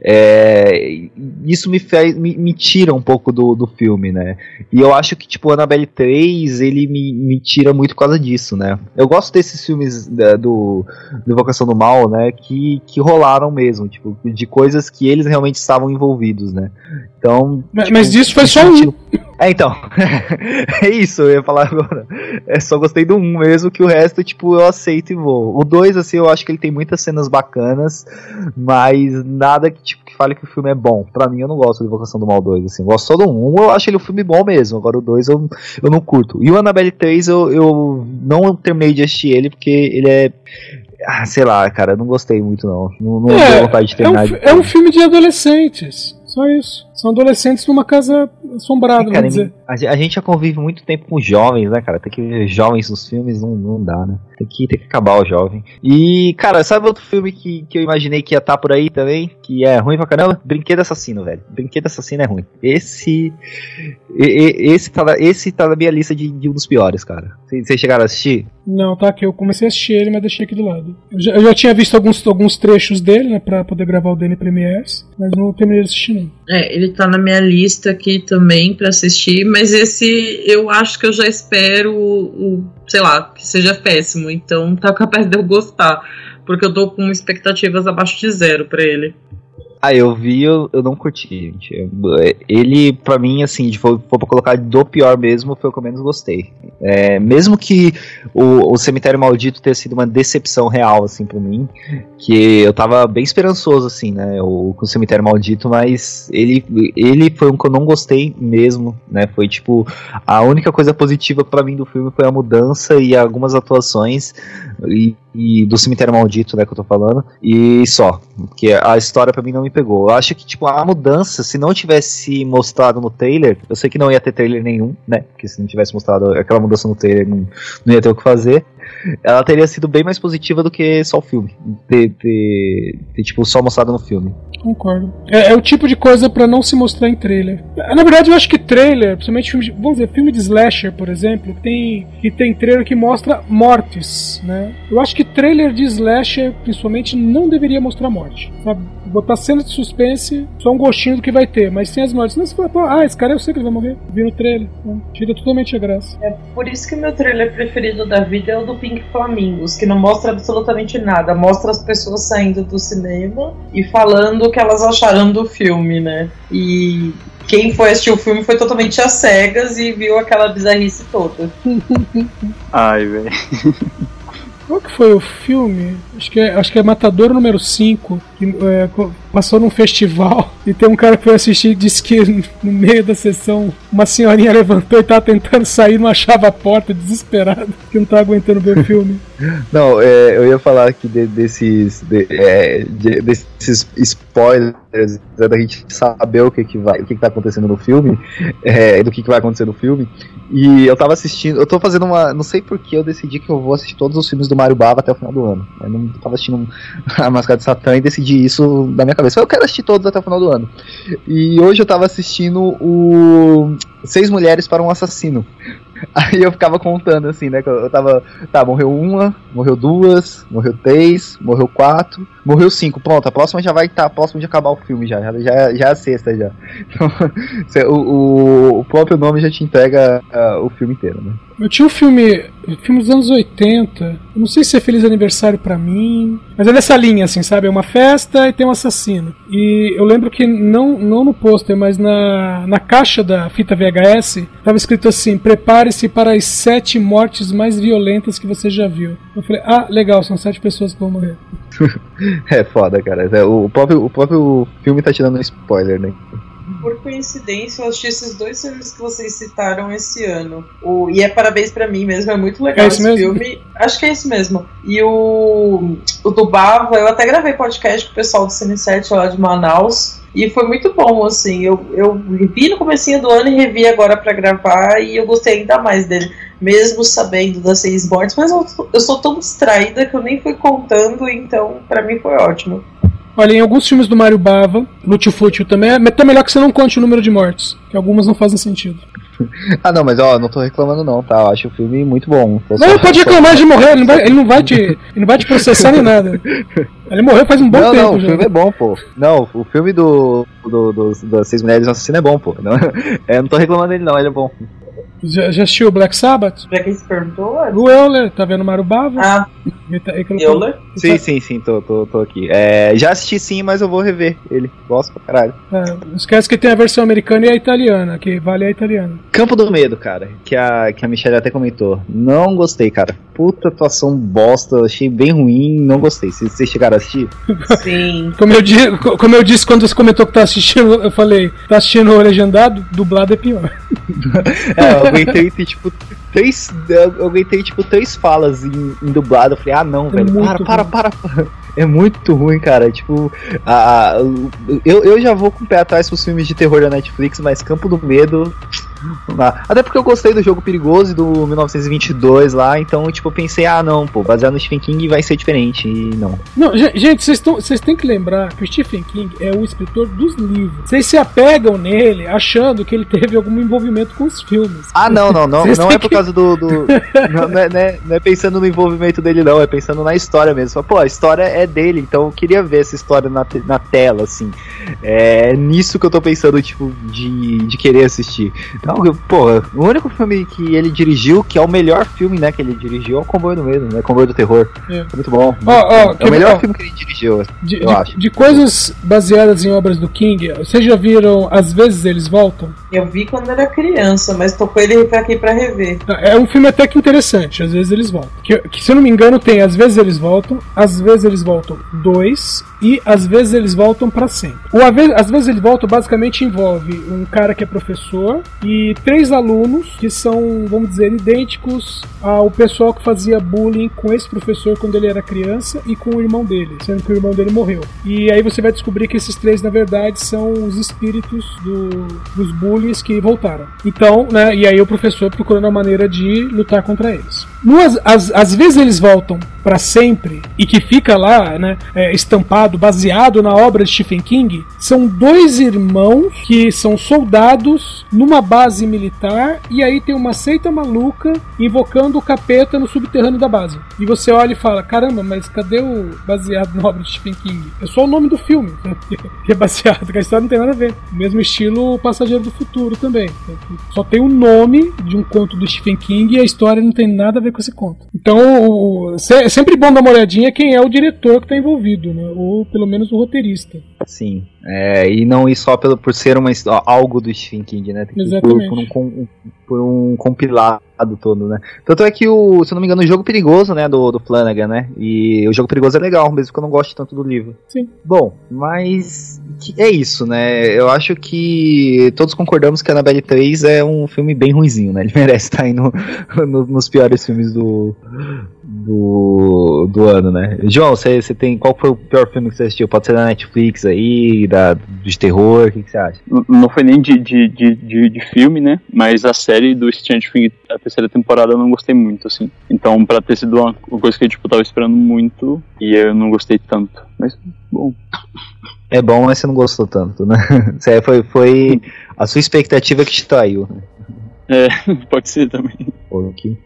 [SPEAKER 1] é, isso me, fez, me, me tira um pouco do, do filme né? E eu acho que tipo Annabelle 3 ele me, me tira muito por causa disso né? Eu gosto desses filmes da, do, do do Mal né? Que, que rolaram mesmo tipo de coisas que eles realmente estavam envolvidos, né? Então.
[SPEAKER 2] Mas, tipo, mas disso foi só um.
[SPEAKER 1] É, então. é isso, eu ia falar agora. É só gostei do um mesmo, que o resto, tipo, eu aceito e vou. O dois, assim, eu acho que ele tem muitas cenas bacanas, mas nada que, tipo, que fale que o filme é bom. Pra mim, eu não gosto de Invocação do Mal 2, assim. Eu gosto só do 1, eu acho ele um filme bom mesmo. Agora o 2 eu, eu não curto. E o Annabelle 3 eu, eu não terminei de assistir ele, porque ele é ah, sei lá, cara, não gostei muito não. Não, não
[SPEAKER 2] é,
[SPEAKER 1] deu vontade de terminar.
[SPEAKER 2] É um, é um filme de adolescentes. Só isso. São adolescentes numa casa assombrada,
[SPEAKER 1] é, cara,
[SPEAKER 2] vamos dizer.
[SPEAKER 1] A, a, gente já convive muito tempo com jovens, né, cara? Tem que ver jovens nos filmes, não, não dá, né? Tem que, tem que acabar o jovem. E, cara, sabe outro filme que, que eu imaginei que ia estar tá por aí também? Que é ruim pra caramba? Brinquedo Assassino, velho. Brinquedo Assassino é ruim. Esse. Esse tá, esse tá na minha lista de, de um dos piores, cara. Vocês chegaram a assistir?
[SPEAKER 2] Não, tá aqui. Eu comecei a assistir ele, mas deixei aqui do lado. Eu já, eu já tinha visto alguns, alguns trechos dele, né, pra poder gravar o DN Premiers, mas não terminei de assistir, não.
[SPEAKER 3] É, ele tá na minha lista aqui também para assistir, mas esse eu acho que eu já espero, o, sei lá, que seja péssimo. Então tá capaz de eu gostar, porque eu tô com expectativas abaixo de zero para ele.
[SPEAKER 1] Ah, eu vi, eu, eu não curti, gente. Ele, pra mim, assim, se for, for pra colocar do pior mesmo, foi o que eu menos gostei. É, mesmo que o, o Cemitério Maldito tenha sido uma decepção real, assim, pra mim, que eu tava bem esperançoso, assim, né, o, com o Cemitério Maldito, mas ele, ele foi um que eu não gostei mesmo, né, foi, tipo, a única coisa positiva para mim do filme foi a mudança e algumas atuações, e e do Cemitério Maldito, né, que eu tô falando, e só, porque a história para mim não me pegou. Eu acho que, tipo, a mudança, se não tivesse mostrado no trailer, eu sei que não ia ter trailer nenhum, né, porque se não tivesse mostrado aquela mudança no trailer, não, não ia ter o que fazer, ela teria sido bem mais positiva do que só o filme, ter, ter, ter tipo, só mostrado no filme.
[SPEAKER 2] Concordo. É, é, o tipo de coisa para não se mostrar em trailer. Na verdade, eu acho que trailer, principalmente filme de, vamos dizer, filme de slasher, por exemplo, tem que tem trailer que mostra mortes, né? Eu acho que trailer de slasher, principalmente, não deveria mostrar morte, sabe? Botar cena de suspense, só um gostinho do que vai ter, mas sem as mortes. Não, você fala, pô, ah, esse cara eu sei que ele vai morrer. Vi no trailer. Então, tira totalmente a graça.
[SPEAKER 3] É por isso que o meu trailer preferido da vida é o do Pink Flamingos, que não mostra absolutamente nada. Mostra as pessoas saindo do cinema e falando o que elas acharam do filme, né? E quem foi assistir o filme foi totalmente às cegas e viu aquela bizarrice toda.
[SPEAKER 4] Ai, velho.
[SPEAKER 2] Qual que foi o filme? Acho que é, acho que é Matador número 5, que é, passou num festival e tem um cara que foi assistir e disse que no meio da sessão uma senhorinha levantou e tava tentando sair, não achava a porta, desesperado, que não tava aguentando ver o filme.
[SPEAKER 1] Não, é, eu ia falar aqui de, desses, de, é, de, desses spoilers né, da gente saber o que, que vai, o que, que tá acontecendo no filme, é, do que, que vai acontecer no filme. E eu tava assistindo, eu tô fazendo uma. Não sei porque eu decidi que eu vou assistir todos os filmes do Mario Bava até o final do ano. Eu não tava assistindo a Máscara de Satã e decidi isso da minha cabeça. Eu quero assistir todos até o final do ano. E hoje eu tava assistindo o Seis Mulheres para um Assassino. Aí eu ficava contando assim, né? Eu tava. Tá, morreu uma, morreu duas, morreu três, morreu quatro, morreu cinco. Pronto, a próxima já vai estar tá, de acabar o filme já. Já, já, já é a sexta já. Então, o, o, próprio nome já te entrega uh, o filme inteiro, né?
[SPEAKER 2] Eu tinha um filme, filme dos anos 80. Não sei se é Feliz Aniversário para mim, mas é dessa linha, assim, sabe? É uma festa e tem um assassino. E eu lembro que não, não no pôster, mas na, na caixa da fita VHS, tava escrito assim: prepare-se para as sete mortes mais violentas que você já viu. Eu falei, ah, legal, são sete pessoas que vão morrer.
[SPEAKER 1] é foda, cara. É, o próprio, o próprio filme tá te dando um spoiler, né?
[SPEAKER 3] por coincidência, eu assisti esses dois filmes que vocês citaram esse ano. O, e é parabéns pra mim mesmo, é muito legal
[SPEAKER 2] É
[SPEAKER 3] esse
[SPEAKER 2] esse mesmo?
[SPEAKER 3] filme. Acho que é isso mesmo. E o, o do Bava, eu até gravei podcast com o pessoal do Cine7 lá de Manaus. E foi muito bom, assim. Eu, eu vi no comecinho do ano e revi agora pra gravar e eu gostei ainda mais dele. Mesmo sabendo das seis mortes, mas eu, eu sou tão distraída que eu nem fui contando, então pra mim foi ótimo.
[SPEAKER 2] Olha, em alguns filmes do Mario Bava, Lutifútil também, é até melhor que você não conte o número de mortes, que algumas não fazem sentido.
[SPEAKER 1] Ah, não, mas ó, não tô reclamando não, tá? Eu acho o filme muito bom.
[SPEAKER 2] Não,
[SPEAKER 1] só-
[SPEAKER 2] pode reclamar de morrer, ele não vai, ele não vai te, ele não vai te processar nem nada. Ele morreu faz um bom
[SPEAKER 1] Não,
[SPEAKER 2] tempo
[SPEAKER 1] não, o
[SPEAKER 2] já.
[SPEAKER 1] filme é bom, pô. Não, o filme do, do, do- das Seis Mulheres Assassinas é bom, pô. Não, é, não tô reclamando dele não, ele é bom.
[SPEAKER 2] Já, já assistiu Black Sabbath?
[SPEAKER 3] Pra quem se perguntou, é-
[SPEAKER 2] O Euler, tá vendo Mario Bava?
[SPEAKER 3] ah,
[SPEAKER 2] Ele tá- ele colocou-
[SPEAKER 3] Euler.
[SPEAKER 1] Sim, sim, sim, tô, tô, tô aqui. É, já assisti sim, mas eu vou rever ele. Gosto pra caralho.
[SPEAKER 2] É, não esquece que tem a versão americana e a italiana, que vale a italiana.
[SPEAKER 1] Campo do Medo, cara, que a, que a Michelle até comentou. Não gostei, cara. Puta atuação bosta, achei bem ruim, não gostei. Vocês vocês chegaram a assistir?
[SPEAKER 3] Sim.
[SPEAKER 2] Como eu, di- como eu disse quando você comentou que tá assistindo, eu falei, tá assistindo legendado, dublado é pior.
[SPEAKER 1] É, aguentei ter, tipo, três. Eu aguentei, tipo, três falas em, em dublado. Eu falei, ah não,
[SPEAKER 2] É
[SPEAKER 1] velho, para, para, para, para. É muito ruim, cara. Tipo, a, a- eu, eu já vou com o pé atrás pros filmes de terror da Netflix, mas Campo do Medo. Não dá. Até porque eu gostei do jogo Perigoso e do 1922 lá, então, tipo, eu pensei, ah não, pô, baseado no Stephen King vai ser diferente. E não.
[SPEAKER 2] Não, ge- gente, vocês têm que lembrar que o Stephen King é o escritor dos livros. Vocês se apegam nele achando que ele teve algum envolvimento com os filmes.
[SPEAKER 1] Ah, não, não, não.
[SPEAKER 2] Vocês
[SPEAKER 1] Não é por causa do. do- não, não é, não é- não é pensando no envolvimento dele, não. É pensando na história mesmo. Pô, a história é dele, então eu queria ver essa história na, te- na tela, assim. É nisso que eu tô pensando, tipo, de, de querer assistir. Então, eu- pô, o único filme que ele dirigiu, que é o melhor filme, né, que ele dirigiu, é o Comboio do Medo, né? Comboio do Terror.
[SPEAKER 2] É.
[SPEAKER 1] Muito bom.
[SPEAKER 2] Ó, ó,
[SPEAKER 1] é o melhor
[SPEAKER 2] ó.
[SPEAKER 1] filme que ele dirigiu.
[SPEAKER 2] De,
[SPEAKER 1] eu
[SPEAKER 2] de-
[SPEAKER 1] acho.
[SPEAKER 2] de coisas baseadas em obras do King, vocês já viram Às vezes Eles Voltam?
[SPEAKER 3] Eu vi quando era criança, mas tô com ele pra aqui pra rever.
[SPEAKER 2] É um filme até que interessante, às vezes eles voltam. Que, que, se eu não me engano, tem Às vezes eles voltam, Às vezes eles voltam dois e Às vezes eles voltam pra sempre. O Às vezes, eles voltam basicamente envolve um cara que é professor e três alunos que são, vamos dizer, idênticos ao pessoal que fazia bullying com esse professor quando ele era criança e com o irmão dele, sendo que o irmão dele morreu. E aí você vai descobrir que esses três, na verdade, são os espíritos do- dos bullies que voltaram. Então, né, e aí o professor procurando a maneira de lutar contra eles. No, às vezes eles voltam para sempre e que fica lá, né, é, estampado, baseado na obra de Stephen King, são dois irmãos que são soldados numa base militar e aí tem uma seita maluca invocando o capeta no subterrâneo da base. E você olha e fala: caramba, mas cadê o baseado na obra de Stephen King? É só o nome do filme que é baseado, que a história não tem nada a ver. Mesmo estilo Passageiro do Futuro também. Só tem o nome de um conto do Stephen King e a história não tem nada a ver com esse conto. Então, se- sempre bom dar uma olhadinha quem é o diretor que está envolvido, né? ou pelo menos o roteirista.
[SPEAKER 1] Sim. É, e não ir só pelo, por ser uma, algo do Stephen King, né? Tem que ir por,
[SPEAKER 2] Exatamente.
[SPEAKER 1] por um, por um compilado todo, né? Tanto é que o, se eu não me engano, o jogo perigoso, né, do, do Flanagan, né? E o jogo perigoso é legal, mesmo que eu não goste tanto do livro.
[SPEAKER 2] Sim.
[SPEAKER 1] Bom, mas é isso, né? Eu acho que todos concordamos que Annabelle 3 é um filme bem ruinzinho, né? Ele merece estar aí no, no- nos piores filmes do, do, do ano, né? João, você tem. Qual foi o pior filme que você assistiu? Pode ser da Netflix aí, da, de terror, o que, que você acha?
[SPEAKER 4] Não foi nem de, de, de, de, de filme, né? Mas a série do Stranger Things, a terceira temporada, eu não gostei muito, assim. Então, pra ter sido uma uma coisa que eu, tipo, tava esperando muito e eu não gostei tanto. Mas, bom.
[SPEAKER 1] É bom, mas você não gostou tanto, né? Você foi, foi a sua expectativa que te traiu. né?
[SPEAKER 4] É, pode ser também.
[SPEAKER 1] Ok.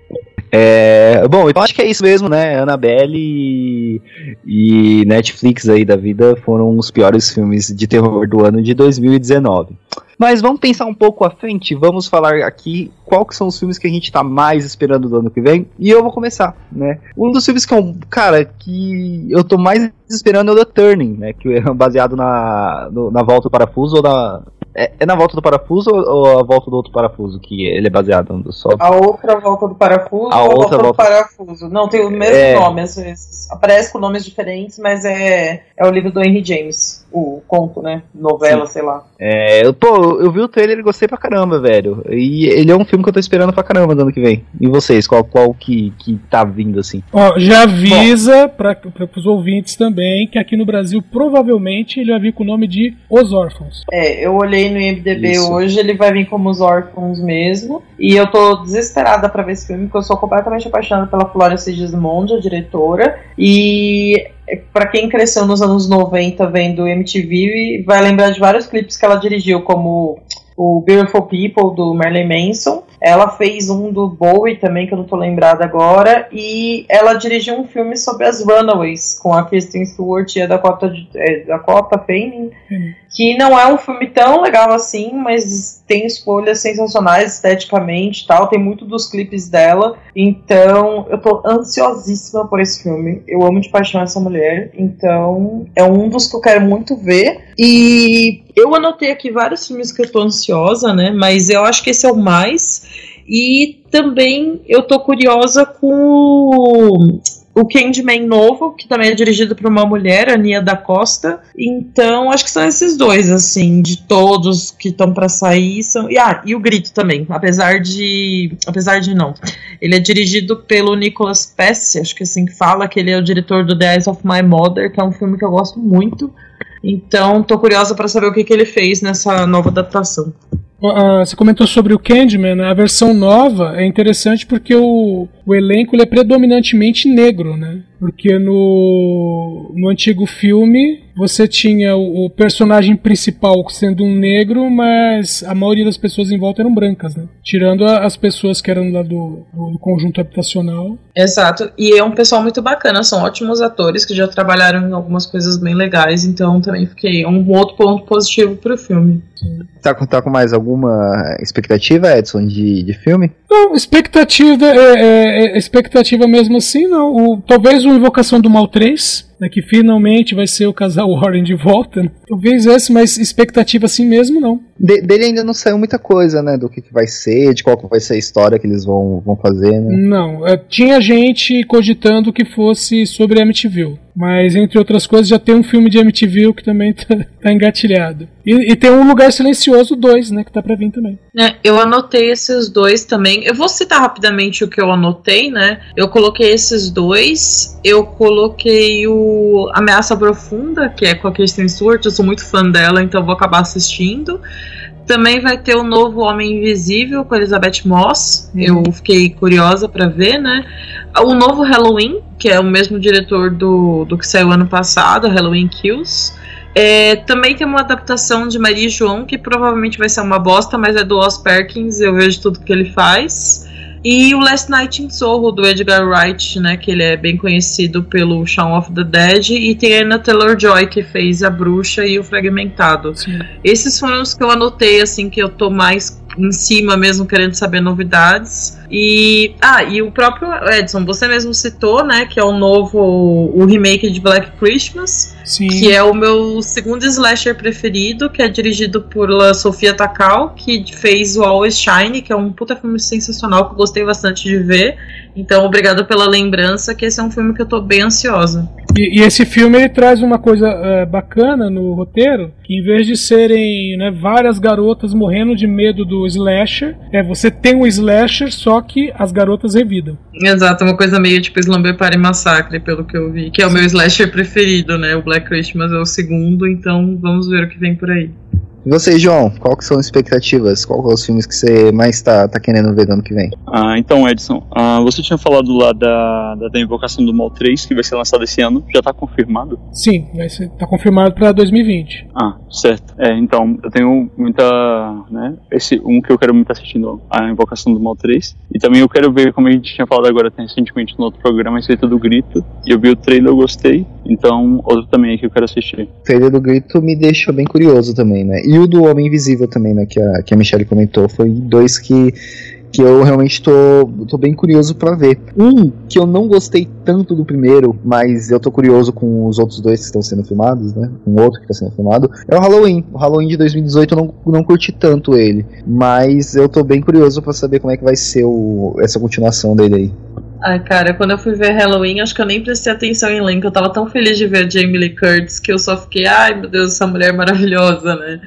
[SPEAKER 1] É, bom, então acho que é isso mesmo, né? Annabelle e, e Netflix aí da vida foram os piores filmes de terror do ano de 2019. Mas vamos pensar um pouco à frente, vamos falar aqui qual que são os filmes que a gente tá mais esperando do ano que vem. E eu vou começar, né? Um dos filmes que é um, cara, que eu tô mais esperando é o The Turning, né? Que é baseado na, no- na volta do parafuso ou na. É, é na volta do parafuso ou, a volta do outro parafuso que ele é baseado no só?
[SPEAKER 3] A outra volta do parafuso
[SPEAKER 1] A
[SPEAKER 3] ou a
[SPEAKER 1] outra
[SPEAKER 3] volta do
[SPEAKER 1] volta-
[SPEAKER 3] parafuso? Não, tem o mesmo
[SPEAKER 1] É.
[SPEAKER 3] nome às vezes. Aparece com nomes diferentes, mas é, é o livro do Henry James. O conto, né? Novela, sei lá.
[SPEAKER 1] É, eu- pô, eu vi o trailer e gostei pra caramba, velho. E ele é um filme que eu tô esperando pra caramba do ano que vem. E vocês, qual, qual que, que tá vindo assim?
[SPEAKER 2] Ó, já avisa para os ouvintes também que aqui no Brasil provavelmente ele vai vir com o nome de Os Órfãos.
[SPEAKER 3] É, eu olhei no IMDB
[SPEAKER 1] Isso.
[SPEAKER 3] hoje, ele vai vir como os órfãos mesmo. E eu tô desesperada pra ver esse filme, porque eu sou completamente apaixonada pela Flora Sigismondi, a diretora. E pra quem cresceu nos anos 90 vendo MTV, vai lembrar de vários clipes que ela dirigiu, como o Beautiful People do Marilyn Manson. Ela fez um do Bowie também, que eu não tô lembrada agora. E ela dirigiu um filme sobre as Runaways, com a Kristen Stewart e a Dakota, é, Dakota Fanning. Que não é um filme tão legal assim, mas tem escolhas sensacionais esteticamente e tal. Tem muito dos clipes dela. Então, eu tô ansiosíssima por esse filme. Eu amo de paixão essa mulher. Então, é um dos que eu quero muito ver. E eu anotei aqui vários filmes que eu tô ansiosa, né? Mas eu acho que esse é o mais. E também eu tô curiosa com o- Candyman novo, que também é dirigido por uma mulher, a Nia da Costa. Então, acho que são esses dois, assim, de todos que estão pra sair. São... E, ah, e o Grito também, apesar de. Apesar de não. Ele é dirigido pelo Nicholas Pesce, acho que é assim que fala, que ele é o diretor do The Eyes of My Mother, que é um filme que eu gosto muito. Então, tô curiosa pra saber o que, que ele fez nessa nova adaptação.
[SPEAKER 2] Ah, você comentou sobre o Candyman, né? a versão nova é interessante porque o, o elenco ele é predominantemente negro, né? Porque no, no antigo filme você tinha o, o personagem principal sendo um negro, mas a maioria das pessoas em volta eram brancas, né? Tirando a- as pessoas que eram lá do, do- do conjunto habitacional.
[SPEAKER 3] Exato, e é um pessoal muito bacana, são ótimos atores que já trabalharam em algumas coisas bem legais, então também fiquei um outro ponto positivo pro filme.
[SPEAKER 1] Tá, com- tá com mais alguma expectativa, Edson, de, de filme?
[SPEAKER 2] Não, expectativa é, é- é expectativa mesmo assim, não. O- talvez o Invocação do Mal 3, né, que finalmente vai ser o casal Warren de volta. né? Talvez esse, mas expectativa assim mesmo não.
[SPEAKER 1] De- dele ainda não saiu muita coisa, né? Do que, que vai ser, de qual que vai ser a história que eles vão, vão fazer, né?
[SPEAKER 2] Não, é, tinha gente cogitando que fosse sobre MTV. Mas, entre outras coisas, já tem um filme de MTV que também tá, tá engatilhado. E, e tem um Lugar Silencioso 2, né? Que tá pra vir também.
[SPEAKER 3] É, eu anotei esses dois também. Eu vou citar rapidamente o que eu anotei, né? Eu coloquei esses dois. Eu coloquei o Ameaça Profunda, que é com a Kristen Stewart. Eu sou muito fã dela, então vou acabar assistindo. Também vai ter o novo Homem Invisível com Elizabeth Moss. Eu fiquei curiosa pra ver, né? O novo Halloween, que é o mesmo diretor do, do que saiu ano passado, Halloween Kills. É, também tem uma adaptação de Maria e João, que provavelmente vai ser uma bosta, mas é do Oz Perkins, eu vejo tudo que ele faz. E o Last Night in Soho, do Edgar Wright, né, que ele é bem conhecido pelo Shaun of the Dead. E tem a Anna Taylor-Joy, que fez A Bruxa e o Fragmentado. Esses foram os que eu anotei, assim, que eu tô mais em cima mesmo, querendo saber novidades. E. Ah, e o próprio Edson, você mesmo citou, né? Que é o novo. O remake de Black Christmas.
[SPEAKER 2] Sim.
[SPEAKER 3] Que é o meu segundo slasher preferido, que é dirigido por La Sofia Takal, que fez o Always Shine, que é um puta filme sensacional que eu gostei bastante de ver. Então, obrigada pela lembrança, que esse é um filme que eu tô bem ansiosa.
[SPEAKER 2] E, e esse filme ele traz uma coisa é, bacana no roteiro, que em vez de serem né, várias garotas morrendo de medo do slasher, é você tem um slasher, só que as garotas revidam.
[SPEAKER 3] Exato, uma coisa meio tipo Slumber Party Massacre, pelo que eu vi, que é o meu slasher preferido, né? O Black Christmas é o segundo, então vamos ver o que vem por aí.
[SPEAKER 1] E você, João, qual que são as expectativas? Qual são os filmes que você mais tá, tá querendo ver no ano que vem?
[SPEAKER 4] Ah, então, Edson, ah, você tinha falado lá da, da, da Invocação do Mal 3, que vai ser lançado esse ano. Já tá confirmado?
[SPEAKER 2] Sim, vai ser, tá confirmado para 2020.
[SPEAKER 4] Ah, certo. É, então, eu tenho muita, né, esse um que eu quero muito assistindo, a Invocação do Mal 3. E também eu quero ver, como a gente tinha falado agora recentemente no outro programa, a respeito do Grito. E eu vi o trailer, eu gostei. Então, outro também é que eu quero assistir.
[SPEAKER 1] O trailer do Grito me deixou bem curioso também, né? E o do Homem Invisível também, né? Que a, que a Michelle comentou. Foi dois que, que eu realmente tô, tô bem curioso pra ver. Um que eu não gostei tanto do primeiro, mas eu tô curioso com os outros dois que estão sendo filmados, né? Um outro que tá sendo filmado. É o Halloween. O Halloween de 2018 eu não, não curti tanto ele. Mas eu tô bem curioso pra saber como é que vai ser o, essa continuação dele aí.
[SPEAKER 3] Ai, cara, quando eu fui ver Halloween, acho que eu nem prestei atenção em elenco. Eu tava tão feliz de ver a Jamie Lee Curtis que eu só fiquei, ai meu Deus, essa mulher maravilhosa, né?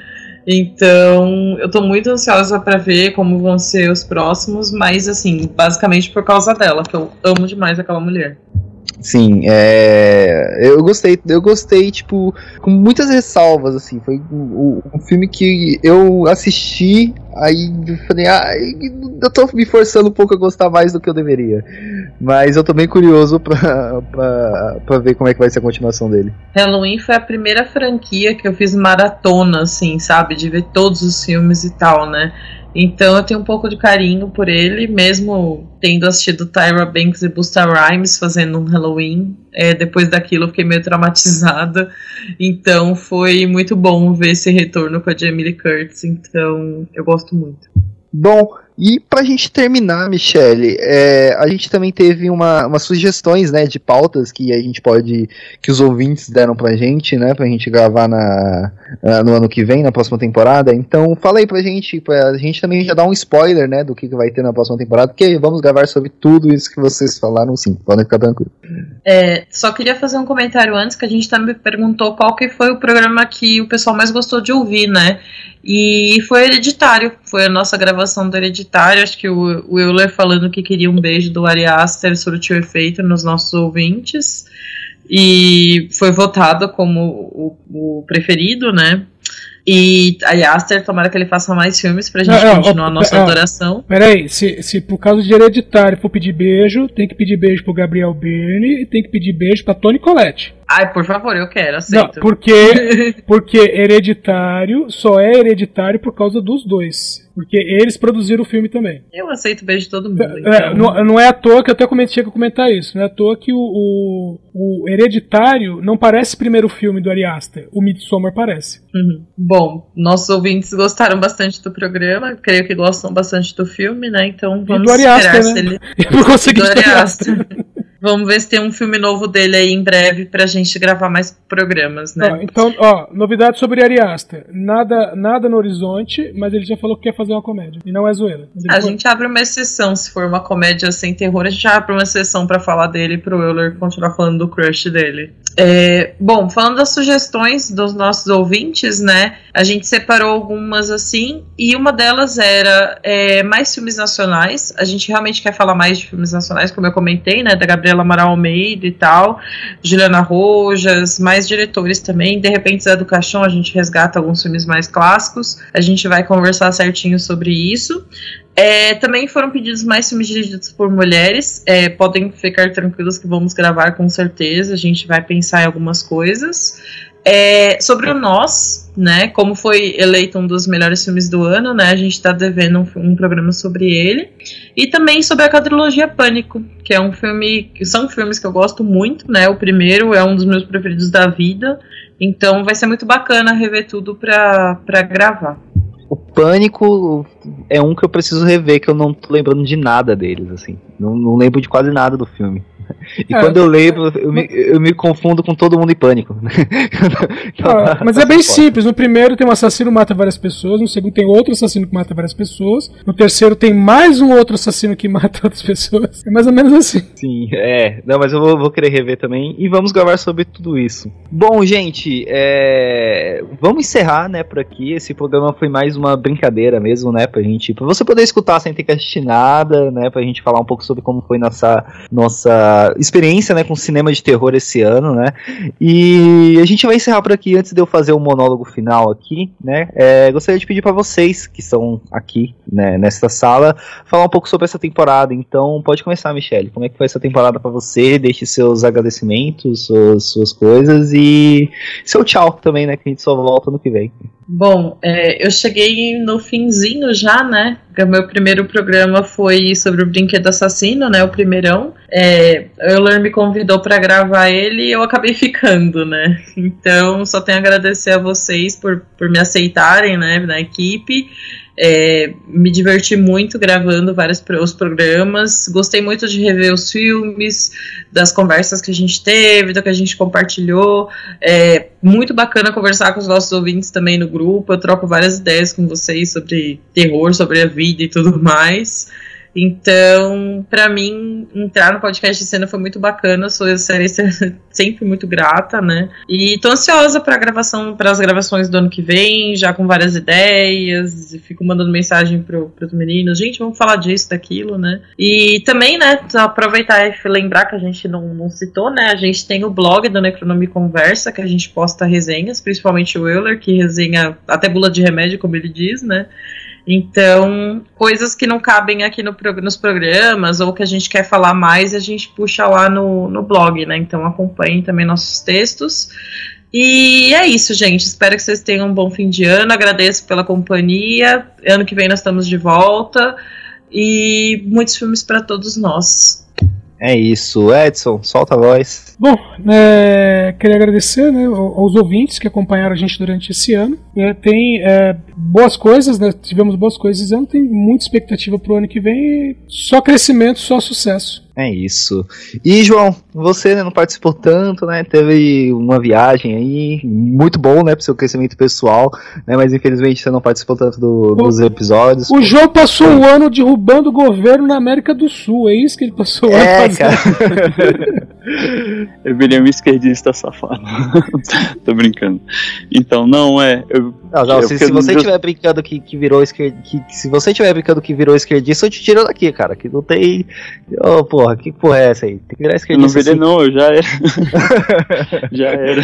[SPEAKER 3] Então, eu tô muito ansiosa para ver como vão ser os próximos, mas assim, basicamente por causa dela, que eu amo demais aquela mulher.
[SPEAKER 1] Sim, é, eu gostei, eu gostei, tipo, com muitas ressalvas, assim, foi um, um filme que eu assisti, aí eu falei, ah, eu tô me forçando um pouco a gostar mais do que eu deveria, mas eu tô bem curioso pra, pra, pra ver como é que vai ser a continuação dele.
[SPEAKER 3] Halloween foi a primeira franquia que eu fiz maratona, assim, sabe, de ver todos os filmes e tal, né, então eu tenho um pouco de carinho por ele, mesmo tendo assistido Tyra Banks e Busta Rhymes fazendo um Halloween. É, depois daquilo eu fiquei meio traumatizada. Então foi muito bom ver esse retorno com a Jamie Lee Curtis. Então eu gosto muito.
[SPEAKER 1] Bom, e pra gente terminar, Michele, é, a gente também teve uma, umas sugestões, né, de pautas que a gente pode, que os ouvintes deram pra gente, né, pra gente gravar na, no ano que vem, na próxima temporada. Então, fala aí pra gente, pra gente também já dar um spoiler, né, do que vai ter na próxima temporada, porque vamos gravar sobre tudo isso que vocês falaram, sim, podem ficar tranquilos.
[SPEAKER 3] É, só queria fazer um comentário antes, que a gente também perguntou qual que foi o programa que o pessoal mais gostou de ouvir, né, e foi Hereditário, foi a nossa gravação do Hereditário. Acho que o, Euler falando que queria um beijo do Ari Aster surtiu efeito nos nossos ouvintes. E foi votado como o, o preferido, né? E a Aster, tomara que ele faça mais filmes pra gente não, continuar a nossa não, adoração.
[SPEAKER 2] Peraí, se, se por causa de hereditário for pedir beijo, tem que pedir beijo pro Gabriel Byrne e tem que pedir beijo pra Tony Collette.
[SPEAKER 3] Ai, por favor, eu quero, aceito.
[SPEAKER 2] Não, porque, porque hereditário só é hereditário por causa dos dois. Porque eles produziram o filme também.
[SPEAKER 3] Eu aceito beijo de todo mundo. É,
[SPEAKER 2] então. É, não, não, é à toa que eu até comentei, chego a comentar isso. Não é à toa que o, o, o Hereditário não parece o primeiro filme do Ari Aster. O Midsommar parece.
[SPEAKER 3] Uhum. Bom, nossos ouvintes gostaram bastante do programa. Creio que gostam bastante do filme, né? Então vamos e do Ari Aster, esperar né? se ele.
[SPEAKER 2] Eu não consegui do Ari Aster.
[SPEAKER 3] Vamos ver se tem um filme novo dele aí em breve pra gente gravar mais programas, né?
[SPEAKER 2] Ó, então, ó, novidade sobre Ari Aster. Nada, nada no horizonte, mas ele já falou que quer fazer uma comédia. E não é zoeira.
[SPEAKER 3] A gente abre uma exceção, se for uma comédia sem terror, a gente abre uma exceção para falar dele pro Euler continuar falando do crush dele. É, bom, falando das sugestões dos nossos ouvintes, né? A gente separou algumas assim, e uma delas era é, mais filmes nacionais. A gente realmente quer falar mais de filmes nacionais, como eu comentei, né? Da Gabriela Amaral Almeida e tal, Juliana Rojas, mais diretores também. De repente, Zé do Caixão, a gente resgata alguns filmes mais clássicos. A gente vai conversar certinho sobre isso. É, também foram pedidos mais filmes dirigidos por mulheres. É, podem ficar tranquilos que vamos gravar com certeza. A gente vai pensar em algumas coisas. É, sobre o Nós, né? Como foi eleito um dos melhores filmes do ano, né? A gente está devendo um, um, programa sobre ele. E também sobre a quadrilogia Pânico, que é um filme. são filmes que eu gosto muito, né? O primeiro é um dos meus preferidos da vida. Então vai ser muito bacana rever tudo para gravar.
[SPEAKER 1] O Pânico é um que eu preciso rever, que eu não tô lembrando de nada deles, assim. Não, não lembro de quase nada do filme. E é, quando eu lembro, eu me, eu me confundo com todo mundo em pânico.
[SPEAKER 2] ah, mas é bem simples. No primeiro tem um assassino que mata várias pessoas, no segundo tem outro assassino que mata várias pessoas, no terceiro tem mais um outro assassino que mata outras pessoas. É mais ou menos assim.
[SPEAKER 1] Sim, é. Não, mas eu vou, vou querer rever também e vamos gravar sobre tudo isso. Bom, gente, é... vamos encerrar, né, por aqui. Esse programa foi mais uma brincadeira mesmo, né, pra gente, pra você poder escutar sem ter que assistir nada, né, pra gente falar um pouco sobre como foi nossa nossa experiência né, com cinema de terror esse ano, né? E a gente vai encerrar por aqui antes de eu fazer o monólogo final aqui, né? É, gostaria de pedir para vocês que estão aqui, né, nesta sala, falar um pouco sobre essa temporada. Então, pode começar, Michelle. Como é que foi essa temporada para você? Deixe seus agradecimentos, suas, suas coisas e seu tchau também, né? Que a gente só volta no que vem.
[SPEAKER 3] Bom, é, eu cheguei no finzinho já, né? O meu primeiro programa foi sobre o brinquedo assassino, né? O primeirão. É, Euler me convidou para gravar ele e eu acabei ficando, né? Então, só tenho a agradecer a vocês por, por me aceitarem, né? Na equipe. É, me diverti muito gravando vários os programas. Gostei muito de rever os filmes, das conversas que a gente teve, do que a gente compartilhou. É muito bacana conversar com os nossos ouvintes também no grupo. Eu troco várias ideias com vocês sobre terror, sobre a vida e tudo mais. Então, para mim, entrar no podcast de cena foi muito bacana. Sou sempre muito grata, né? E tô ansiosa para gravação, para as gravações do ano que vem, já com várias ideias. Fico mandando mensagem pro, pros meninos, gente, vamos falar disso, daquilo, né? E também, né, aproveitar e lembrar que a gente não, não citou, né? A gente tem o blog do Necronome Conversa, que a gente posta resenhas, principalmente o Euler, que resenha até bula de remédio, como ele diz, né? Então, coisas que não cabem aqui no, nos programas ou que a gente quer falar mais, a gente puxa lá no, no blog, né? Então acompanhem também nossos textos. E é isso, gente. Espero que vocês tenham um bom fim de ano. Agradeço pela companhia. Ano que vem nós estamos de volta. E muitos filmes para todos nós.
[SPEAKER 1] É isso. Edson, solta a voz.
[SPEAKER 2] Bom, é, queria agradecer né, aos ouvintes que acompanharam a gente durante esse ano. É, tem é, boas coisas, né, tivemos boas coisas esse ano, tem muita expectativa para o ano que vem. Só crescimento, só sucesso.
[SPEAKER 1] É isso. E João, você né, não participou tanto, né? Teve uma viagem aí, muito bom, né, pro seu crescimento pessoal, né? Mas infelizmente você não participou tanto do, dos episódios.
[SPEAKER 2] O João passou o um ano derrubando o governo na América do Sul, é isso que ele passou o
[SPEAKER 1] é, ano cara.
[SPEAKER 4] eu virei um esquerdista safado. Tô brincando. Então, não, é. Eu,
[SPEAKER 1] não, não, se, se, você estiver brincando que, que virou esquerdista. se você estiver brincando que virou esquerdista, eu te tiro daqui, cara. Que não tem. Oh, porra, que porra é essa aí? Tem que virar esquerdista.
[SPEAKER 4] Não virei, assim. não, eu já era. já era.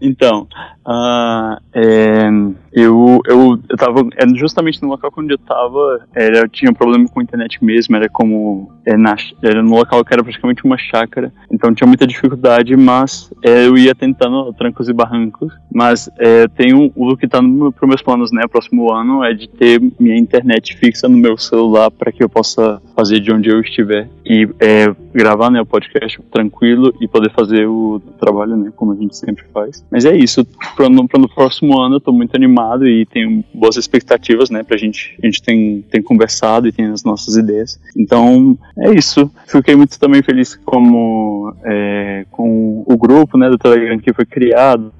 [SPEAKER 4] Então, uh, é, eu, eu, eu tava. Era justamente no local onde eu tava, era, eu tinha um problema com a internet mesmo, era como. É, na, era no local que era praticamente uma chácara, então tinha muita dificuldade, mas é, eu ia tentando trancos e barrancos. Mas é, tenho o que tá no, pro meus planos, né, próximo ano, é de ter minha internet fixa no meu celular para que eu possa fazer de onde eu estiver e é, gravar, né, o podcast tranquilo e poder fazer o trabalho, né, como a gente sempre faz. Mas é isso, para no próximo ano eu tô muito animado e tenho boas expectativas, né, pra gente, a gente tem, tem conversado e tem as nossas ideias. Então, é isso. Fiquei muito também feliz como é, com o grupo, né, do Telegram que foi criado,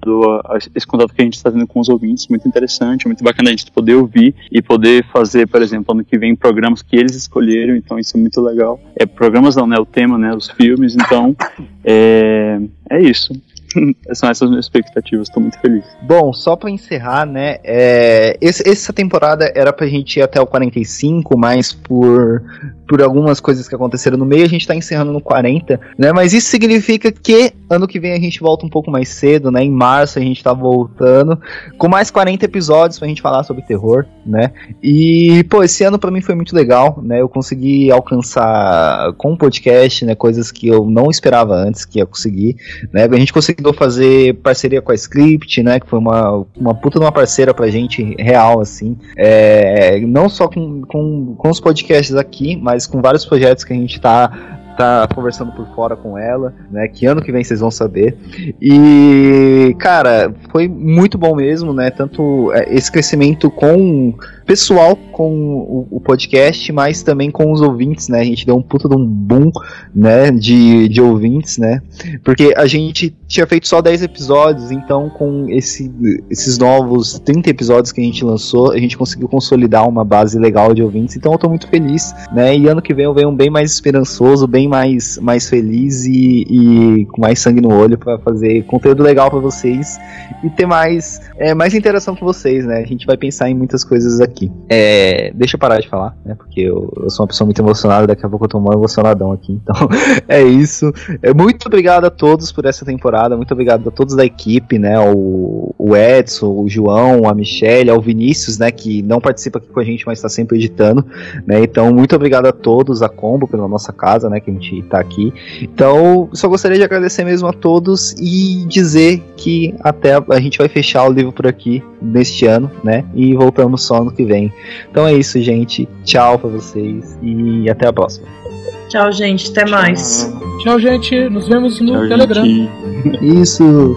[SPEAKER 4] esse contato que a gente está tendo com os ouvintes, muito interessante, muito bacana a gente poder ouvir e poder fazer, por exemplo, ano que vem programas que eles escolheram, então isso é muito legal. É programas não, né, o tema, né, os filmes, então é, é isso. São essas minhas expectativas, estou muito feliz.
[SPEAKER 1] Bom, só para encerrar, né? É, esse, essa temporada era pra gente ir até o 45, mas por, por algumas coisas que aconteceram no meio, a gente tá encerrando no 40, né? Mas isso significa que ano que vem a gente volta um pouco mais cedo, né? Em março a gente tá voltando com mais 40 episódios pra gente falar sobre terror, né? E, pô, esse ano para mim foi muito legal, né? Eu consegui alcançar com o podcast, né? Coisas que eu não esperava antes que ia conseguir, né? A gente conseguiu fazer parceria com a Script, né? Que foi uma, uma puta de uma parceira pra gente real, assim. É, não só com, com, com os podcasts aqui, mas com vários projetos que a gente tá tá conversando por fora com ela, né? Que ano que vem vocês vão saber. E, cara, foi muito bom mesmo, né? Tanto é, esse crescimento com pessoal com o, o, podcast, mas também com os ouvintes, né? A gente deu um puta de um boom, né? De, de ouvintes, né? Porque a gente tinha feito só 10 episódios, então com esse, esses novos 30 episódios que a gente lançou, a gente conseguiu consolidar uma base legal de ouvintes, então eu tô muito feliz, né? E ano que vem eu venho bem mais esperançoso, bem mais, mais feliz e, e com mais sangue no olho para fazer conteúdo legal para vocês e ter mais, é, mais interação com vocês, né? A gente vai pensar em muitas coisas aqui aqui. É, deixa eu parar de falar, né? Porque eu, eu, sou uma pessoa muito emocionada, daqui a pouco eu tô mal emocionadão aqui. Então, é isso. É, muito obrigado a todos por essa temporada, muito obrigado a todos da equipe, né? O, o Edson, o João, a Michelle, ao Vinícius, né? Que não participa aqui com a gente, mas está sempre editando, né? Então, muito obrigado a todos, a Combo, pela nossa casa, né? Que a gente tá aqui. Então, só gostaria de agradecer mesmo a todos e dizer que até a gente vai fechar o livro por aqui neste ano, né? E voltamos só ano que vem. Então é isso, gente. Tchau pra vocês e até a próxima.
[SPEAKER 3] Tchau, gente. Até mais.
[SPEAKER 2] Tchau, gente. Nos vemos no Tchau, Telegram. Gente.
[SPEAKER 1] Isso.